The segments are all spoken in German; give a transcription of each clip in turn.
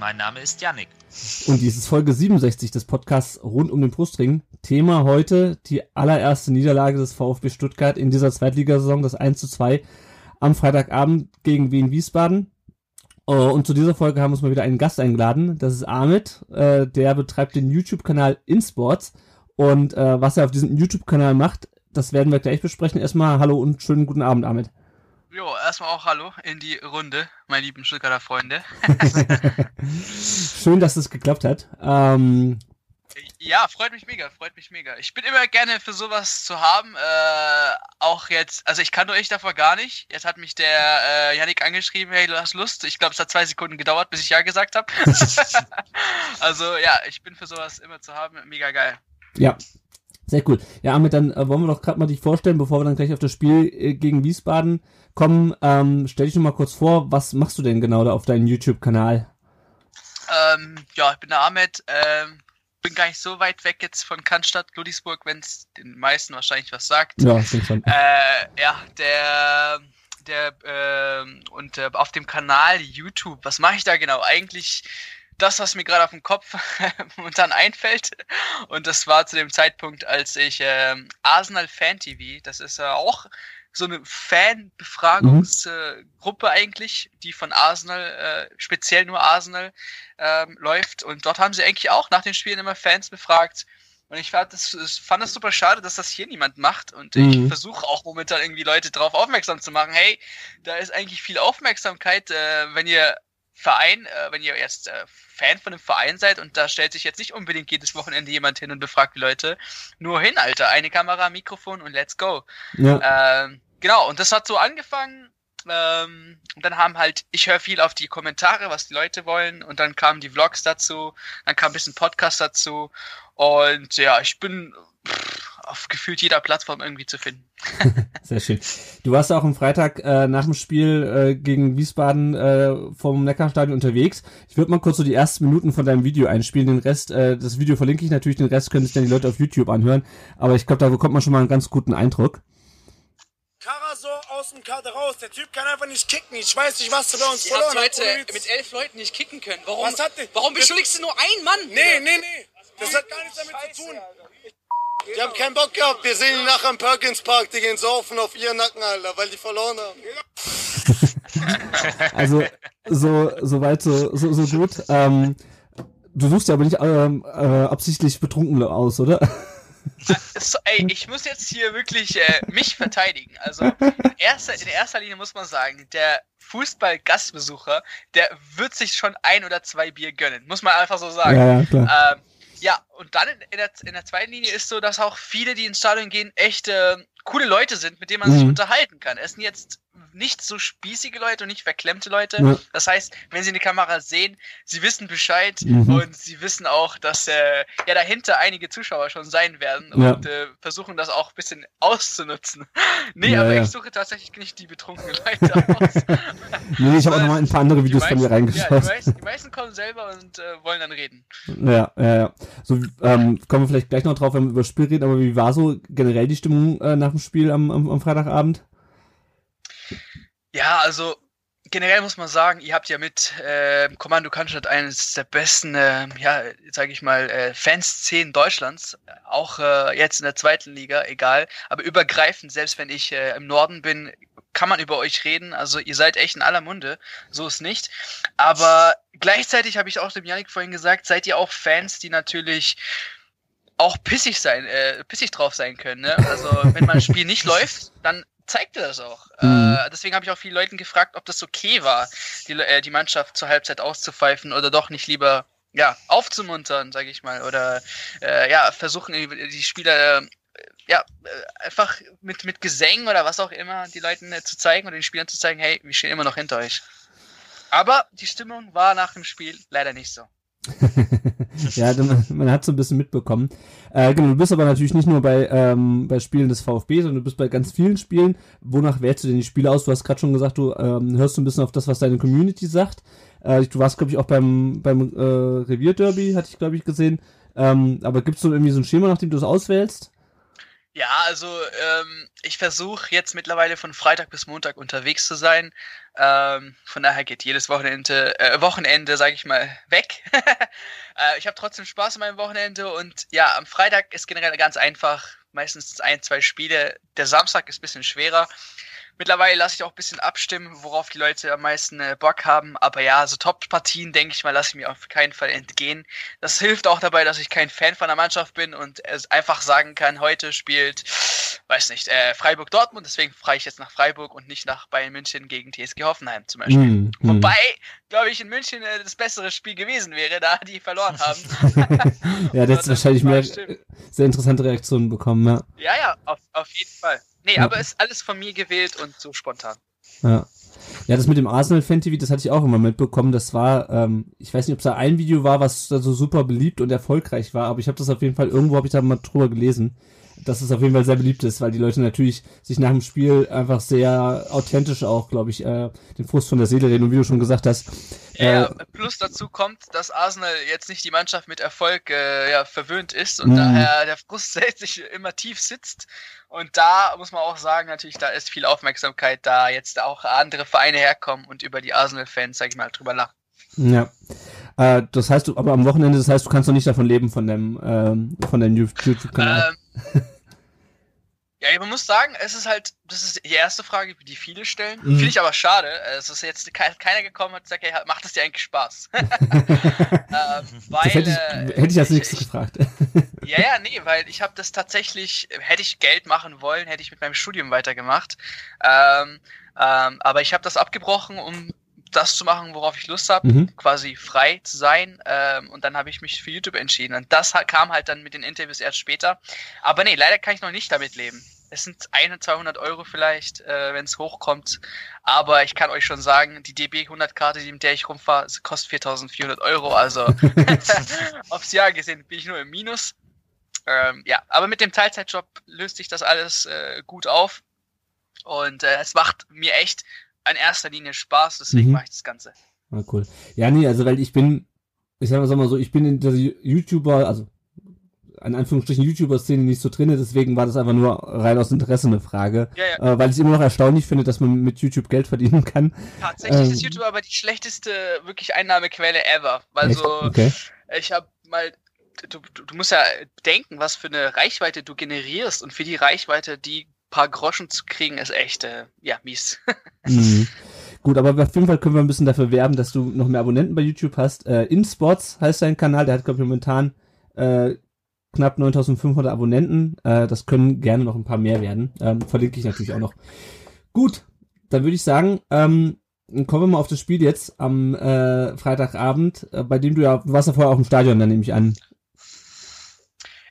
Mein Name ist Yannick. Und dies ist Folge 67 des Podcasts rund um den Brustring. Thema heute die allererste Niederlage des VfB Stuttgart in dieser Zweitligasaison, das 1 zu 2 am Freitagabend gegen Wien Wiesbaden. Oh, und zu dieser Folge haben wir uns mal wieder einen Gast eingeladen. Das ist Ahmed. Äh, der betreibt den YouTube-Kanal InSports. Und äh, was er auf diesem YouTube-Kanal macht, das werden wir gleich besprechen. Erstmal hallo und schönen guten Abend, Ahmed. Jo, erstmal auch Hallo in die Runde, meine lieben Stuttgarter Freunde. Schön, dass es geklappt hat. Ähm, ja, freut mich mega, freut mich mega. Ich bin immer gerne für sowas zu haben. Äh, auch jetzt, also ich kannte euch davor gar nicht. Jetzt hat mich der äh, Yannick angeschrieben, hey, du hast Lust. Ich glaube, es hat zwei Sekunden gedauert, bis ich ja gesagt habe. also ja, ich bin für sowas immer zu haben. Mega geil. Ja, sehr cool. Ja, Ahmed, dann äh, wollen wir doch gerade mal dich vorstellen, bevor wir dann gleich auf das Spiel äh, gegen Wiesbaden kommen. Ähm, stell dich noch mal kurz vor, was machst du denn genau da auf deinem YouTube-Kanal? Ähm, ja, ich bin der Ahmed. Ähm, bin gar nicht so weit weg jetzt von Cannstatt, Ludwigsburg, wenn es den meisten wahrscheinlich was sagt. Ja, stimmt schon. Äh, ja, der, der, äh, und äh, auf dem Kanal YouTube, was mache ich da genau? Eigentlich das, was mir gerade auf dem Kopf momentan einfällt. Und das war zu dem Zeitpunkt, als ich äh, Arsenal Fan TV, das ist äh, auch so eine Fanbefragungsgruppe mhm. äh, eigentlich, die von Arsenal, äh, speziell nur Arsenal, ähm, läuft. Und dort haben sie eigentlich auch nach den Spielen immer Fans befragt. Und ich fand das, fand das super schade, dass das hier niemand macht. Und mhm. ich versuche auch momentan irgendwie Leute darauf aufmerksam zu machen. Hey, da ist eigentlich viel Aufmerksamkeit, äh, wenn ihr Verein, äh, wenn ihr jetzt äh, Fan von einem Verein seid und da stellt sich jetzt nicht unbedingt jedes Wochenende jemand hin und befragt die Leute. Nur hin, Alter. Eine Kamera, Mikrofon und let's go. Ja. Ähm, genau, und das hat so angefangen. Ähm, und dann haben halt, ich höre viel auf die Kommentare, was die Leute wollen. Und dann kamen die Vlogs dazu, dann kam ein bisschen Podcast dazu. Und ja, ich bin auf gefühlt jeder Plattform irgendwie zu finden. Sehr schön. Du warst auch am Freitag äh, nach dem Spiel äh, gegen Wiesbaden äh, vom Neckarstadion unterwegs. Ich würde mal kurz so die ersten Minuten von deinem Video einspielen. Den Rest, äh, das Video verlinke ich natürlich, den Rest können sich dann die Leute auf YouTube anhören. Aber ich glaube, da bekommt man schon mal einen ganz guten Eindruck. Aus dem Kader raus. Der Typ kann einfach nicht kicken. Ich weiß nicht, was du bei uns Ihr verloren habt heute mit elf Leuten nicht kicken können. Warum, was hat warum beschuldigst du nur einen Mann? Nee, nee, nee. Das hat gar nichts damit zu tun. Die haben keinen Bock gehabt. Wir sehen die nachher im Perkins Park. Die gehen saufen auf ihren Nacken, Alter, weil die verloren haben. also, so, so weit, so, so, so gut. Ähm, du suchst ja aber nicht ähm, äh, absichtlich betrunken aus, oder? So, ey, ich muss jetzt hier wirklich äh, mich verteidigen. Also in erster, in erster Linie muss man sagen, der Fußball-Gastbesucher, der wird sich schon ein oder zwei Bier gönnen. Muss man einfach so sagen. Ja, ja, klar. Ähm, ja, und dann in, der, in der zweiten Linie ist so, dass auch viele, die ins Stadion gehen, echt äh, coole Leute sind, mit denen man mhm. sich unterhalten kann. Es sind jetzt nicht so spießige Leute und nicht verklemmte Leute. Ja. Das heißt, wenn sie eine Kamera sehen, sie wissen Bescheid mhm. und sie wissen auch, dass äh, ja dahinter einige Zuschauer schon sein werden ja. und äh, versuchen das auch ein bisschen auszunutzen. nee, ja, aber ich suche tatsächlich nicht die betrunkenen Leute aus. nee, ich habe auch noch mal ein paar andere Videos meisten, von mir reingeschaut. Die, meisten, die meisten kommen selber und äh, wollen dann reden. Ja, ja, ja. So, ähm, kommen wir vielleicht gleich noch drauf, wenn wir über das Spiel reden, aber wie war so generell die Stimmung äh, nach dem Spiel am, am, am Freitagabend? Ja, also generell muss man sagen, ihr habt ja mit äh, Kommando Cannstatt eines der besten, äh, ja, sage ich mal, äh, Fanszenen Deutschlands, auch äh, jetzt in der zweiten Liga, egal, aber übergreifend, selbst wenn ich äh, im Norden bin, kann man über euch reden. Also ihr seid echt in aller Munde, so ist nicht. Aber gleichzeitig habe ich auch dem Janik vorhin gesagt, seid ihr auch Fans, die natürlich auch pissig sein, äh, pissig drauf sein können. Ne? Also wenn mal ein Spiel nicht läuft, dann zeigt er das auch. Mhm. Äh, deswegen habe ich auch viele Leuten gefragt, ob das okay war, die, äh, die Mannschaft zur Halbzeit auszupfeifen oder doch nicht lieber ja, aufzumuntern, sage ich mal, oder äh, ja, versuchen die Spieler äh, ja, äh, einfach mit, mit Gesängen oder was auch immer die Leuten äh, zu zeigen oder den Spielern zu zeigen, hey, wir stehen immer noch hinter euch. Aber die Stimmung war nach dem Spiel leider nicht so. ja, man, man hat so ein bisschen mitbekommen. Äh, genau, du bist aber natürlich nicht nur bei, ähm, bei Spielen des VfB, sondern du bist bei ganz vielen Spielen. Wonach wählst du denn die Spiele aus? Du hast gerade schon gesagt, du ähm, hörst so ein bisschen auf das, was deine Community sagt. Äh, du warst, glaube ich, auch beim, beim äh, Revierderby, hatte ich, glaube ich, gesehen. Ähm, aber gibt es so irgendwie so ein Schema, nachdem du es auswählst? Ja, also ähm, ich versuche jetzt mittlerweile von Freitag bis Montag unterwegs zu sein. Ähm, von daher geht jedes Wochenende, äh, Wochenende, sage ich mal, weg. äh, ich habe trotzdem Spaß an meinem Wochenende und ja, am Freitag ist generell ganz einfach. Meistens ein, zwei Spiele. Der Samstag ist ein bisschen schwerer. Mittlerweile lasse ich auch ein bisschen abstimmen, worauf die Leute am meisten äh, Bock haben. Aber ja, so Top-Partien, denke ich mal, lasse ich mir auf keinen Fall entgehen. Das hilft auch dabei, dass ich kein Fan von der Mannschaft bin und es einfach sagen kann, heute spielt, weiß nicht, äh, Freiburg-Dortmund, deswegen fahre ich jetzt nach Freiburg und nicht nach Bayern München gegen TSG Hoffenheim zum Beispiel. Mm, mm. Wobei, glaube ich, in München äh, das bessere Spiel gewesen wäre, da die verloren haben. ja, das ist wahrscheinlich mehr stimmt. sehr interessante Reaktionen bekommen, ja. Ja, ja, auf, auf jeden Fall. Nee, ja. aber ist alles von mir gewählt und so spontan. Ja. Ja, das mit dem Arsenal Fan TV, das hatte ich auch immer mitbekommen. Das war, ähm, ich weiß nicht, ob es da ein Video war, was da so super beliebt und erfolgreich war, aber ich habe das auf jeden Fall irgendwo habe ich da mal drüber gelesen dass es auf jeden Fall sehr beliebt ist, weil die Leute natürlich sich nach dem Spiel einfach sehr authentisch auch, glaube ich, äh, den Frust von der Seele reden und wie du schon gesagt hast. Ja, äh, plus dazu kommt, dass Arsenal jetzt nicht die Mannschaft mit Erfolg äh, ja, verwöhnt ist und mh. daher der Frust sich immer tief sitzt. Und da muss man auch sagen, natürlich, da ist viel Aufmerksamkeit da, jetzt auch andere Vereine herkommen und über die Arsenal-Fans, sag ich mal, drüber lachen. Ja. Äh, das heißt, du, aber am Wochenende, das heißt, du kannst noch nicht davon leben von dem, ähm, von deinem YouTube-Kanal. Ähm, ja, man muss sagen, es ist halt, das ist die erste Frage, die viele stellen. Mhm. Finde ich aber schade. Es ist jetzt keiner gekommen und sagt, hey, macht es dir eigentlich Spaß? äh, weil, hätte, ich, äh, hätte ich als nächstes gefragt. Ja, ja, nee, weil ich habe das tatsächlich, hätte ich Geld machen wollen, hätte ich mit meinem Studium weitergemacht. Ähm, ähm, aber ich habe das abgebrochen, um das zu machen, worauf ich Lust habe, mhm. quasi frei zu sein. Ähm, und dann habe ich mich für YouTube entschieden. Und das kam halt dann mit den Interviews erst später. Aber nee, leider kann ich noch nicht damit leben. Es sind 100, 200 Euro vielleicht, äh, wenn es hochkommt. Aber ich kann euch schon sagen, die DB 100 Karte, mit der ich rumfahre, kostet 4400 Euro. Also aufs Jahr gesehen bin ich nur im Minus. Ähm, ja, aber mit dem Teilzeitjob löst sich das alles äh, gut auf. Und äh, es macht mir echt in erster Linie Spaß, deswegen mhm. mache ich das Ganze. Ah, cool. Ja, nee, also weil ich bin, ich sag mal so, ich bin in der YouTuber, also in Anführungsstrichen YouTuber-Szene nicht so drin, deswegen war das einfach nur rein aus Interesse eine Frage. Ja, ja. Äh, weil ich es immer noch erstaunlich finde, dass man mit YouTube Geld verdienen kann. Tatsächlich ähm, ist YouTube aber die schlechteste wirklich Einnahmequelle ever. Weil echt? so, okay. ich habe mal Du, du, musst ja denken, was für eine Reichweite du generierst und für die Reichweite, die paar Groschen zu kriegen, ist echt, äh, ja, mies. mhm. Gut, aber auf jeden Fall können wir ein bisschen dafür werben, dass du noch mehr Abonnenten bei YouTube hast. Äh, InSpots heißt dein Kanal, der hat, glaube ich, momentan äh, knapp 9500 Abonnenten. Äh, das können gerne noch ein paar mehr werden. Ähm, verlinke ich natürlich auch noch. Gut, dann würde ich sagen, ähm, kommen wir mal auf das Spiel jetzt am äh, Freitagabend, äh, bei dem du ja, du warst ja vorher auch im Stadion, dann nehme ich an.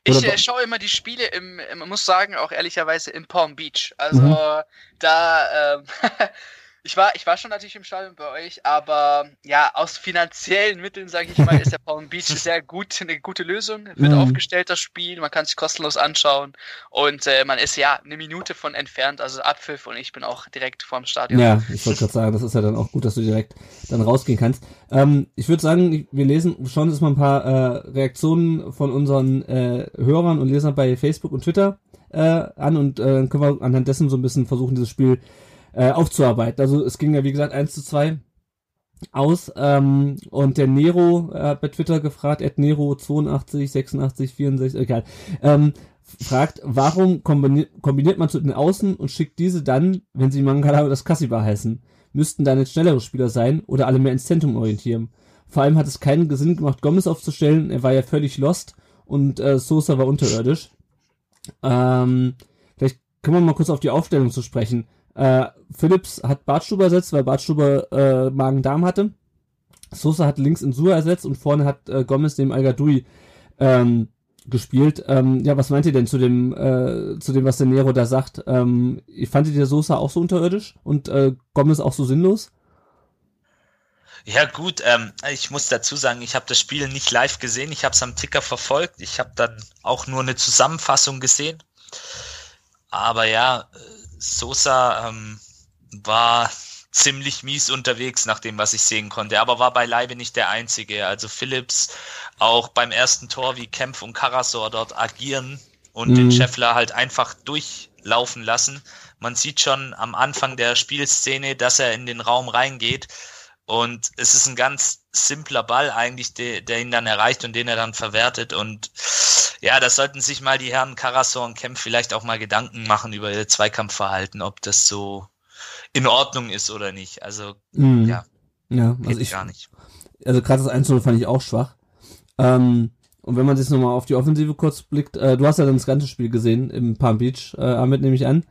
Ich äh, schaue immer die Spiele im, man muss sagen, auch ehrlicherweise in Palm Beach. Also mhm. da ähm, Ich war, ich war schon natürlich im Stadion bei euch, aber ja, aus finanziellen Mitteln, sage ich mal, ist der Palm Beach sehr gut, eine gute Lösung. Wird mhm. aufgestellt, das Spiel, man kann sich kostenlos anschauen und äh, man ist ja eine Minute von entfernt, also Abpfiff und ich bin auch direkt vorm Stadion. Ja, ich wollte gerade sagen, das ist ja dann auch gut, dass du direkt dann rausgehen kannst. Ähm, ich würde sagen, wir lesen, schauen uns mal ein paar äh, Reaktionen von unseren äh, Hörern und Lesern bei Facebook und Twitter äh, an und äh, können wir anhand dessen so ein bisschen versuchen, dieses Spiel äh, aufzuarbeiten. Also es ging ja wie gesagt 1 zu 2 aus ähm, und der Nero äh, bei Twitter gefragt, at Nero 82, 86, 64, egal, ähm, fragt, warum kombiniert, kombiniert man zu den Außen und schickt diese dann, wenn sie Mangala oder das Kassiba heißen? Müssten dann jetzt schnellere Spieler sein oder alle mehr ins Zentrum orientieren? Vor allem hat es keinen Sinn gemacht, Gomez aufzustellen, er war ja völlig lost und äh, Sosa war unterirdisch. Ähm, vielleicht können wir mal kurz auf die Aufstellung zu sprechen. Äh, hat Bartstuber ersetzt, weil Bartstuber äh, Magen-Darm hatte. Sosa hat links in Sua ersetzt und vorne hat äh, Gomez dem al ähm, gespielt. Ähm, ja, was meint ihr denn zu dem, äh, zu dem, was der Nero da sagt? Ähm, fandet ihr Sosa auch so unterirdisch und äh, Gomez auch so sinnlos? Ja gut, ähm, ich muss dazu sagen, ich habe das Spiel nicht live gesehen, ich habe es am Ticker verfolgt, ich habe dann auch nur eine Zusammenfassung gesehen. Aber ja, Sosa ähm, war ziemlich mies unterwegs nach dem, was ich sehen konnte, aber war beileibe nicht der Einzige. Also Phillips auch beim ersten Tor, wie Kempf und Karasor dort agieren und mhm. den Scheffler halt einfach durchlaufen lassen. Man sieht schon am Anfang der Spielszene, dass er in den Raum reingeht und es ist ein ganz simpler Ball eigentlich, der, der ihn dann erreicht und den er dann verwertet. Und ja, das sollten sich mal die Herren Karasor und Kempf vielleicht auch mal Gedanken machen über ihr Zweikampfverhalten, ob das so in Ordnung ist oder nicht. Also, mhm. ja. Ja, also ich, gar nicht. Also gerade das 1 fand ich auch schwach. Ähm, und wenn man sich nochmal auf die Offensive kurz blickt, äh, du hast ja dann das ganze Spiel gesehen im Palm Beach, äh, Ahmed nehme ich an.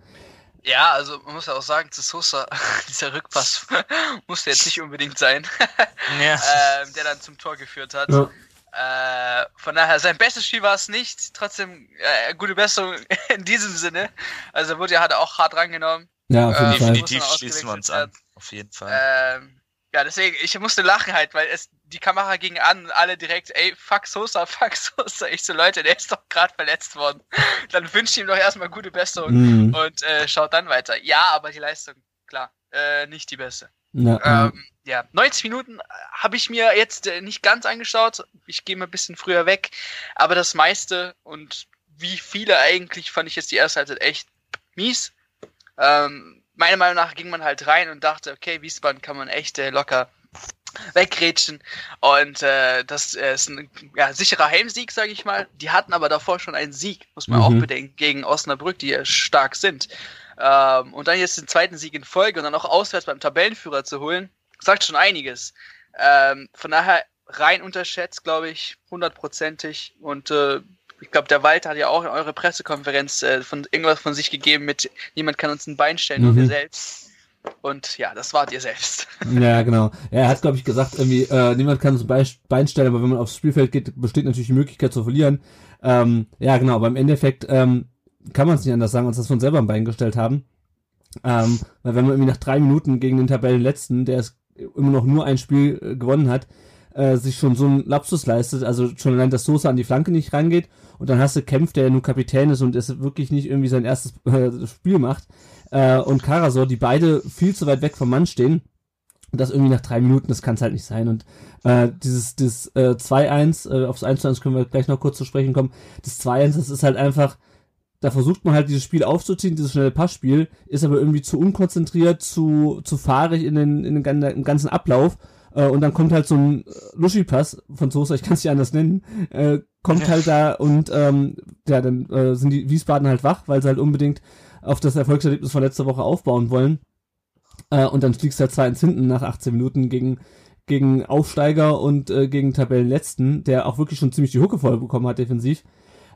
Ja, also man muss ja auch sagen, zu Sosa, dieser Rückpass musste jetzt nicht unbedingt sein, ja. ähm, der dann zum Tor geführt hat. Ja. Äh, von daher, sein bestes Spiel war es nicht, trotzdem äh, gute Besserung in diesem Sinne. Also wurde ja hat er auch hart rangenommen. Ja, auf jeden äh, Fall. Definitiv schließen wir uns an. Auf jeden Fall. Ähm, ja, deswegen, ich musste lachen halt, weil es die Kamera ging an und alle direkt, ey, fuck Sosa, fuck Sosa. Ich so, Leute, der ist doch gerade verletzt worden. Dann wünsche ich ihm doch erstmal gute Besserung mhm. und äh, schaut dann weiter. Ja, aber die Leistung, klar, äh, nicht die beste. Ja, ähm, ja. 90 Minuten habe ich mir jetzt äh, nicht ganz angeschaut. Ich gehe mal ein bisschen früher weg. Aber das meiste und wie viele eigentlich fand ich jetzt die erste Halbzeit echt mies. Ähm, meiner Meinung nach ging man halt rein und dachte, okay, Wiesbaden kann man echt äh, locker wegrätschen. Und äh, das äh, ist ein ja, sicherer Heimsieg, sage ich mal. Die hatten aber davor schon einen Sieg, muss man mhm. auch bedenken, gegen Osnabrück, die ja stark sind. Ähm, und dann jetzt den zweiten Sieg in Folge und dann auch auswärts beim Tabellenführer zu holen, sagt schon einiges. Ähm, von daher rein unterschätzt, glaube ich, hundertprozentig. Und äh, ich glaube, der Walter hat ja auch in eurer Pressekonferenz äh, von irgendwas von sich gegeben mit niemand kann uns ein Bein stellen, mhm. nur wir mhm. selbst. Und ja, das wart ihr selbst. Ja, genau. Er hat, glaube ich, gesagt, irgendwie, äh, niemand kann uns ein Bein stellen, aber wenn man aufs Spielfeld geht, besteht natürlich die Möglichkeit zu verlieren. Ähm, ja, genau, aber im Endeffekt ähm, kann man es nicht anders sagen, als dass wir uns selber ein Bein gestellt haben. Ähm, weil wenn man irgendwie nach drei Minuten gegen den Tabellenletzten, der es immer noch nur ein Spiel äh, gewonnen hat, äh, sich schon so ein Lapsus leistet, also schon allein, dass Sosa an die Flanke nicht rangeht und dann hast du Kempf, der ja nur Kapitän ist und es wirklich nicht irgendwie sein erstes äh, Spiel macht äh, und Karasor, die beide viel zu weit weg vom Mann stehen. Und das irgendwie nach drei Minuten, das kann es halt nicht sein. Und äh, dieses das äh, 2-1, äh, aufs 1-1 können wir gleich noch kurz zu sprechen kommen, das 2-1, das ist halt einfach da versucht man halt dieses Spiel aufzuziehen, dieses schnelle Passspiel, ist aber irgendwie zu unkonzentriert, zu, zu fahrig in den, in den, ganzen Ablauf äh, und dann kommt halt so ein äh, Luschi-Pass von Sosa, ich kann es nicht anders nennen, äh, kommt halt da und ähm, ja, dann äh, sind die Wiesbaden halt wach, weil sie halt unbedingt auf das Erfolgserlebnis von letzter Woche aufbauen wollen. Äh, und dann fliegst du halt 2 ins hinten nach 18 Minuten gegen gegen Aufsteiger und äh, gegen Tabellenletzten, der auch wirklich schon ziemlich die Hucke voll bekommen hat defensiv.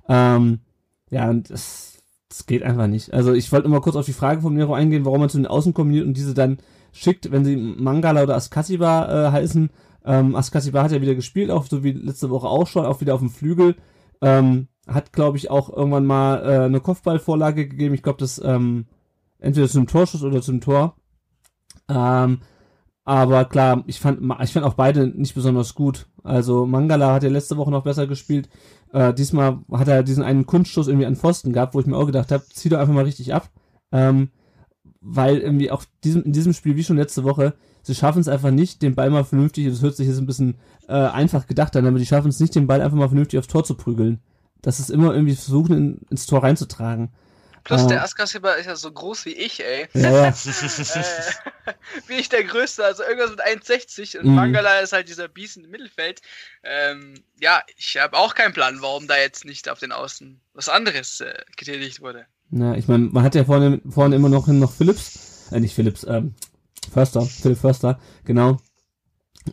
Ähm, ja, und das, das geht einfach nicht. Also ich wollte immer kurz auf die Frage von Miro eingehen, warum man zu den Außen kombiniert und diese dann schickt, wenn sie Mangala oder Askasiba äh, heißen. Ähm, Askasiba hat ja wieder gespielt, auch so wie letzte Woche auch schon, auch wieder auf dem Flügel. Ähm, hat, glaube ich, auch irgendwann mal äh, eine Kopfballvorlage gegeben. Ich glaube, das ähm, entweder zum Torschuss oder zum Tor. Ähm, aber klar, ich fand, ich fand auch beide nicht besonders gut. Also Mangala hat ja letzte Woche noch besser gespielt. Äh, diesmal hat er diesen einen Kunststoß irgendwie an Pfosten gehabt, wo ich mir auch gedacht habe, zieh doch einfach mal richtig ab. Ähm, weil irgendwie auch diesem, in diesem Spiel, wie schon letzte Woche, sie schaffen es einfach nicht, den Ball mal vernünftig, das hört sich jetzt ein bisschen äh, einfach gedacht an, aber die schaffen es nicht, den Ball einfach mal vernünftig aufs Tor zu prügeln. Das ist immer irgendwie versuchen, in, ins Tor reinzutragen. Plus äh, der Askasiba ist ja so groß wie ich, ey. Ja, äh, bin ich der Größte, also irgendwas mit 1,60 und mhm. Mangala ist halt dieser Biest im Mittelfeld. Ähm, ja, ich habe auch keinen Plan, warum da jetzt nicht auf den Außen was anderes äh, getätigt wurde. Ja, ich meine, man hat ja vorne, vorne immer noch noch Philips, äh, nicht Philips, ähm, Förster, Philipp Förster, genau.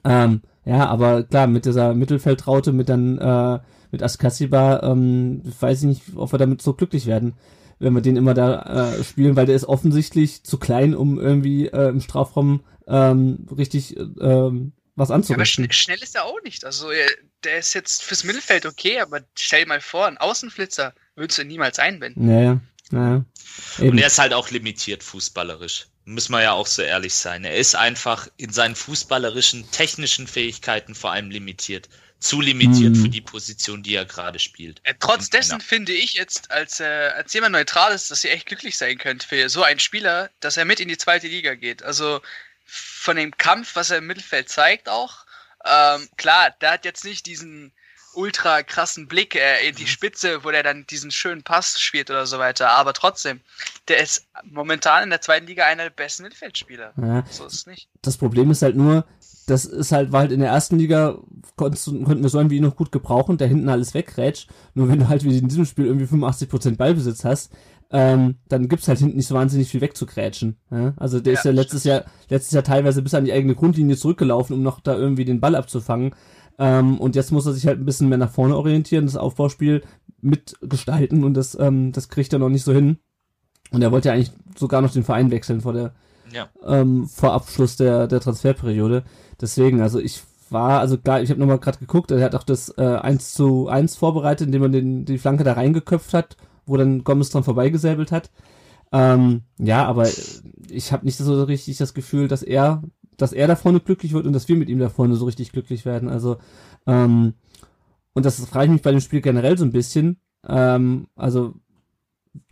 Ähm, ja, aber klar, mit dieser Mittelfeldraute, mit dann, äh, mit Askasiba, ähm, weiß ich nicht, ob wir damit so glücklich werden, wenn wir den immer da äh, spielen, weil der ist offensichtlich zu klein, um irgendwie äh, im Strafraum ähm, richtig ähm, was anzurichten. Ja, aber schn schnell ist er auch nicht. Also der ist jetzt fürs Mittelfeld okay, aber stell dir mal vor, ein Außenflitzer würdest du niemals einbinden. Ja, ja. Ja, Und er ist halt auch limitiert fußballerisch. Müssen wir ja auch so ehrlich sein. Er ist einfach in seinen fußballerischen, technischen Fähigkeiten vor allem limitiert. Zu limitiert Mhm. für die Position, die er gerade spielt. Äh, Trotz In dessen finde ich jetzt als, äh, als jemand Neutrales, dass ihr echt glücklich sein könnt für so einen Spieler, dass er mit in die zweite Liga geht. Also von dem Kampf, was er im Mittelfeld zeigt auch, ähm, klar, der hat jetzt nicht diesen ultra krassen Blick äh, in die Spitze, wo der dann diesen schönen Pass spielt oder so weiter, aber trotzdem, der ist momentan in der zweiten Liga einer der besten Mittelfeldspieler. Ja. So ist es nicht. Das Problem ist halt nur, das ist halt, war halt in der ersten Liga, konnten wir so einen wie ihn noch gut gebrauchen, der hinten alles wegrätscht. Nur wenn du halt wie in diesem Spiel irgendwie 85% Ballbesitz hast, ähm, dann gibt's halt hinten nicht so wahnsinnig viel wegzugrätschen. Ja? Also der Ja, ist ja letztes Jahr, letztes Jahr teilweise bis an die eigene Grundlinie zurückgelaufen, um noch da irgendwie den Ball abzufangen. Ähm, und jetzt muss er sich halt ein bisschen mehr nach vorne orientieren, das Aufbauspiel mitgestalten und das, ähm, das kriegt er noch nicht so hin. Und er wollte ja eigentlich sogar noch den Verein wechseln vor der, Ja. ähm, vor Abschluss der, der Transferperiode. Deswegen, also ich war, also klar, ich habe nochmal gerade geguckt, er hat auch das äh, 1 zu 1 vorbereitet, indem man den, die Flanke da reingeköpft hat, wo dann Gomez dran vorbeigesäbelt hat. Ähm, ja, aber ich habe nicht so richtig das Gefühl, dass er, dass er da vorne glücklich wird und dass wir mit ihm da vorne so richtig glücklich werden. Also, ähm, und das frage ich mich bei dem Spiel generell so ein bisschen. Ähm, also,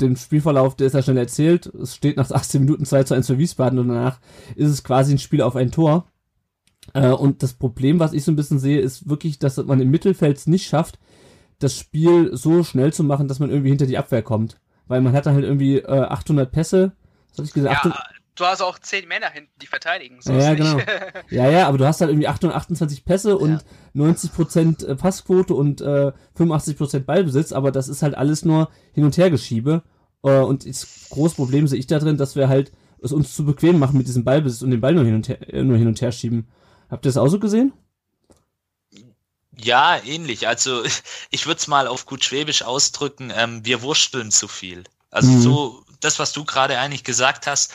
den Spielverlauf, der ist ja schnell erzählt. Es steht nach 18 Minuten 2 zu 1 für Wiesbaden und danach ist es quasi ein Spiel auf ein Tor. Äh, und das Problem, was ich so ein bisschen sehe, ist wirklich, dass man im Mittelfeld es nicht schafft, das Spiel so schnell zu machen, dass man irgendwie hinter die Abwehr kommt. Weil man hat dann halt irgendwie äh, 800 Pässe. Was hab ich gesagt? Ja, 800, du hast auch zehn Männer hinten, die verteidigen. So Ja, genau. ja, ja, aber du hast halt irgendwie 828 Pässe und 90% äh, Passquote und äh, 85% Ballbesitz, aber das ist halt alles nur Hin- und Hergeschiebe. Äh, und das große Problem sehe ich da drin, dass wir halt es uns zu bequem machen mit diesem Ballbesitz und den Ball nur hin und her, äh, nur hin und her schieben. Habt ihr das auch so gesehen? Ja, ähnlich. Also ich würde es mal auf gut Schwäbisch ausdrücken, ähm, wir wursteln zu viel. Also Mhm. so das, was du gerade eigentlich gesagt hast.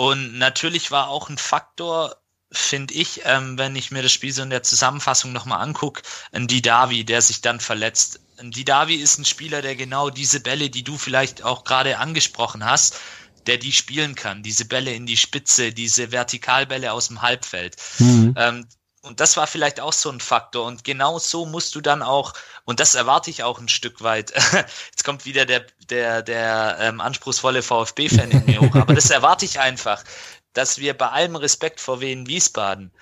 Und natürlich war auch ein Faktor, finde ich, ähm, wenn ich mir das Spiel so in der Zusammenfassung nochmal angucke, ein Didavi, der sich dann verletzt. Ein Didavi ist ein Spieler, der genau diese Bälle, die du vielleicht auch gerade angesprochen hast, der die spielen kann. Diese Bälle in die Spitze, diese Vertikalbälle aus dem Halbfeld. Mhm. Ähm, und das war vielleicht auch so ein Faktor. Und genau so musst du dann auch, und das erwarte ich auch ein Stück weit. Jetzt kommt wieder der, der, der ähm, anspruchsvolle VfB-Fan in mir hoch. Aber das erwarte ich einfach, dass wir bei allem Respekt vor Wien Wiesbaden,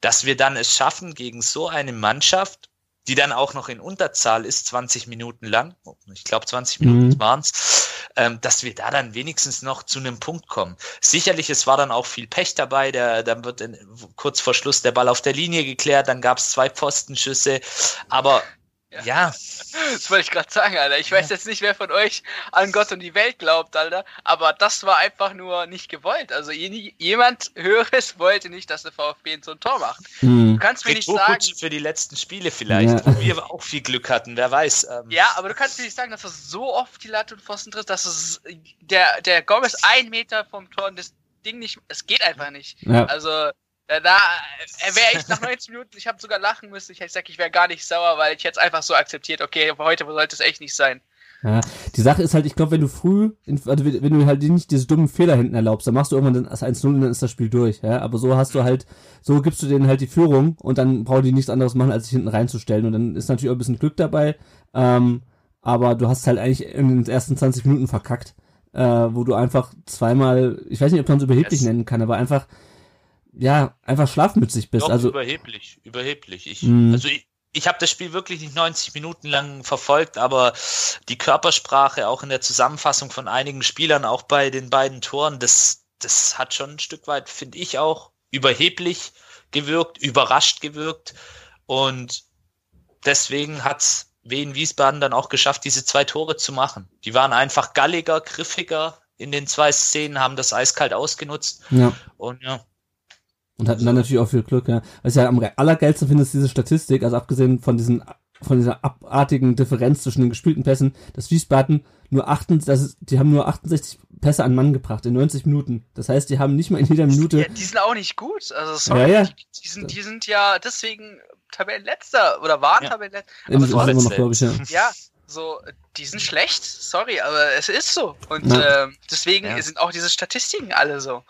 dass wir dann es schaffen, gegen so eine Mannschaft, die dann auch noch in Unterzahl ist, 20 Minuten lang, ich glaube 20 Minuten Mhm. waren's, ähm, dass wir da dann wenigstens noch zu einem Punkt kommen. Sicherlich, es war dann auch viel Pech dabei, der, dann wird in, kurz vor Schluss der Ball auf der Linie geklärt, dann gab's zwei Pfostenschüsse, aber Ja. ja, Das wollte ich gerade sagen, Alter. Ich weiß jetzt nicht, wer von euch an Gott und die Welt glaubt, Alter. Aber das war einfach nur nicht gewollt. Also je- jemand Höheres wollte nicht, dass der VfB so ein Tor macht. Du Mhm. kannst mir nicht sagen. Für die letzten Spiele vielleicht, Ja. wo wir auch viel Glück hatten, wer weiß. Ähm, Ja, aber du kannst mir nicht sagen, dass es so oft die Latte und Pfosten trifft, dass es der, der Gomez ein Meter vom Tor und das Ding nicht. Es geht einfach nicht. Ja. Also, da äh, wäre ich nach 90 Minuten, ich habe sogar lachen müssen. Ich hätte gesagt, ich wäre gar nicht sauer, weil ich jetzt einfach so akzeptiert, okay, heute sollte es echt nicht sein. Ja, die Sache ist halt, ich glaube, wenn du früh, also wenn wenn du halt nicht diese dummen Fehler hinten erlaubst, dann machst du irgendwann das 1-0 und dann ist das Spiel durch, ja. Aber so hast du halt, so gibst du denen halt die Führung und dann brauchen die nichts anderes machen, als sich hinten reinzustellen. Und dann ist natürlich auch ein bisschen Glück dabei, ähm, aber du hast halt eigentlich in den ersten 20 Minuten verkackt, äh, wo du einfach zweimal, ich weiß nicht, ob man es überheblich Yes. nennen kann, aber einfach, ja, einfach schlafmützig bist. Doch, also, überheblich, überheblich. Ich, Mhm. Also ich, ich habe das Spiel wirklich nicht 90 Minuten lang verfolgt, aber die Körpersprache auch in der Zusammenfassung von einigen Spielern, auch bei den beiden Toren, das, das hat schon ein Stück weit, finde ich auch, überheblich gewirkt, überrascht gewirkt. Und deswegen hat's Wien Wiesbaden dann auch geschafft, diese zwei Tore zu machen. Die waren einfach galliger, griffiger in den zwei Szenen, haben das eiskalt ausgenutzt. ja. Und ja, Und hatten dann natürlich auch viel Glück, ja. Was ich ja am allergeilsten finde, ist diese Statistik, also abgesehen von diesen, von dieser abartigen Differenz zwischen den gespielten Pässen, dass Wiesbaden nur 8, das ist, die haben nur 68 Pässe an Mann gebracht in 90 Minuten. Das heißt, die haben nicht mal in jeder Minute, Ja, die sind auch nicht gut. Also sorry, Ja, ja. Die, die, sind, die sind ja deswegen Tabellenletzter oder waren Ja. Tabellenletzter. in Aber immer noch, glaube ich, ja. Ja, so, die sind schlecht, sorry, aber es ist so. Und Ja. ähm, deswegen Ja. sind auch diese Statistiken alle so.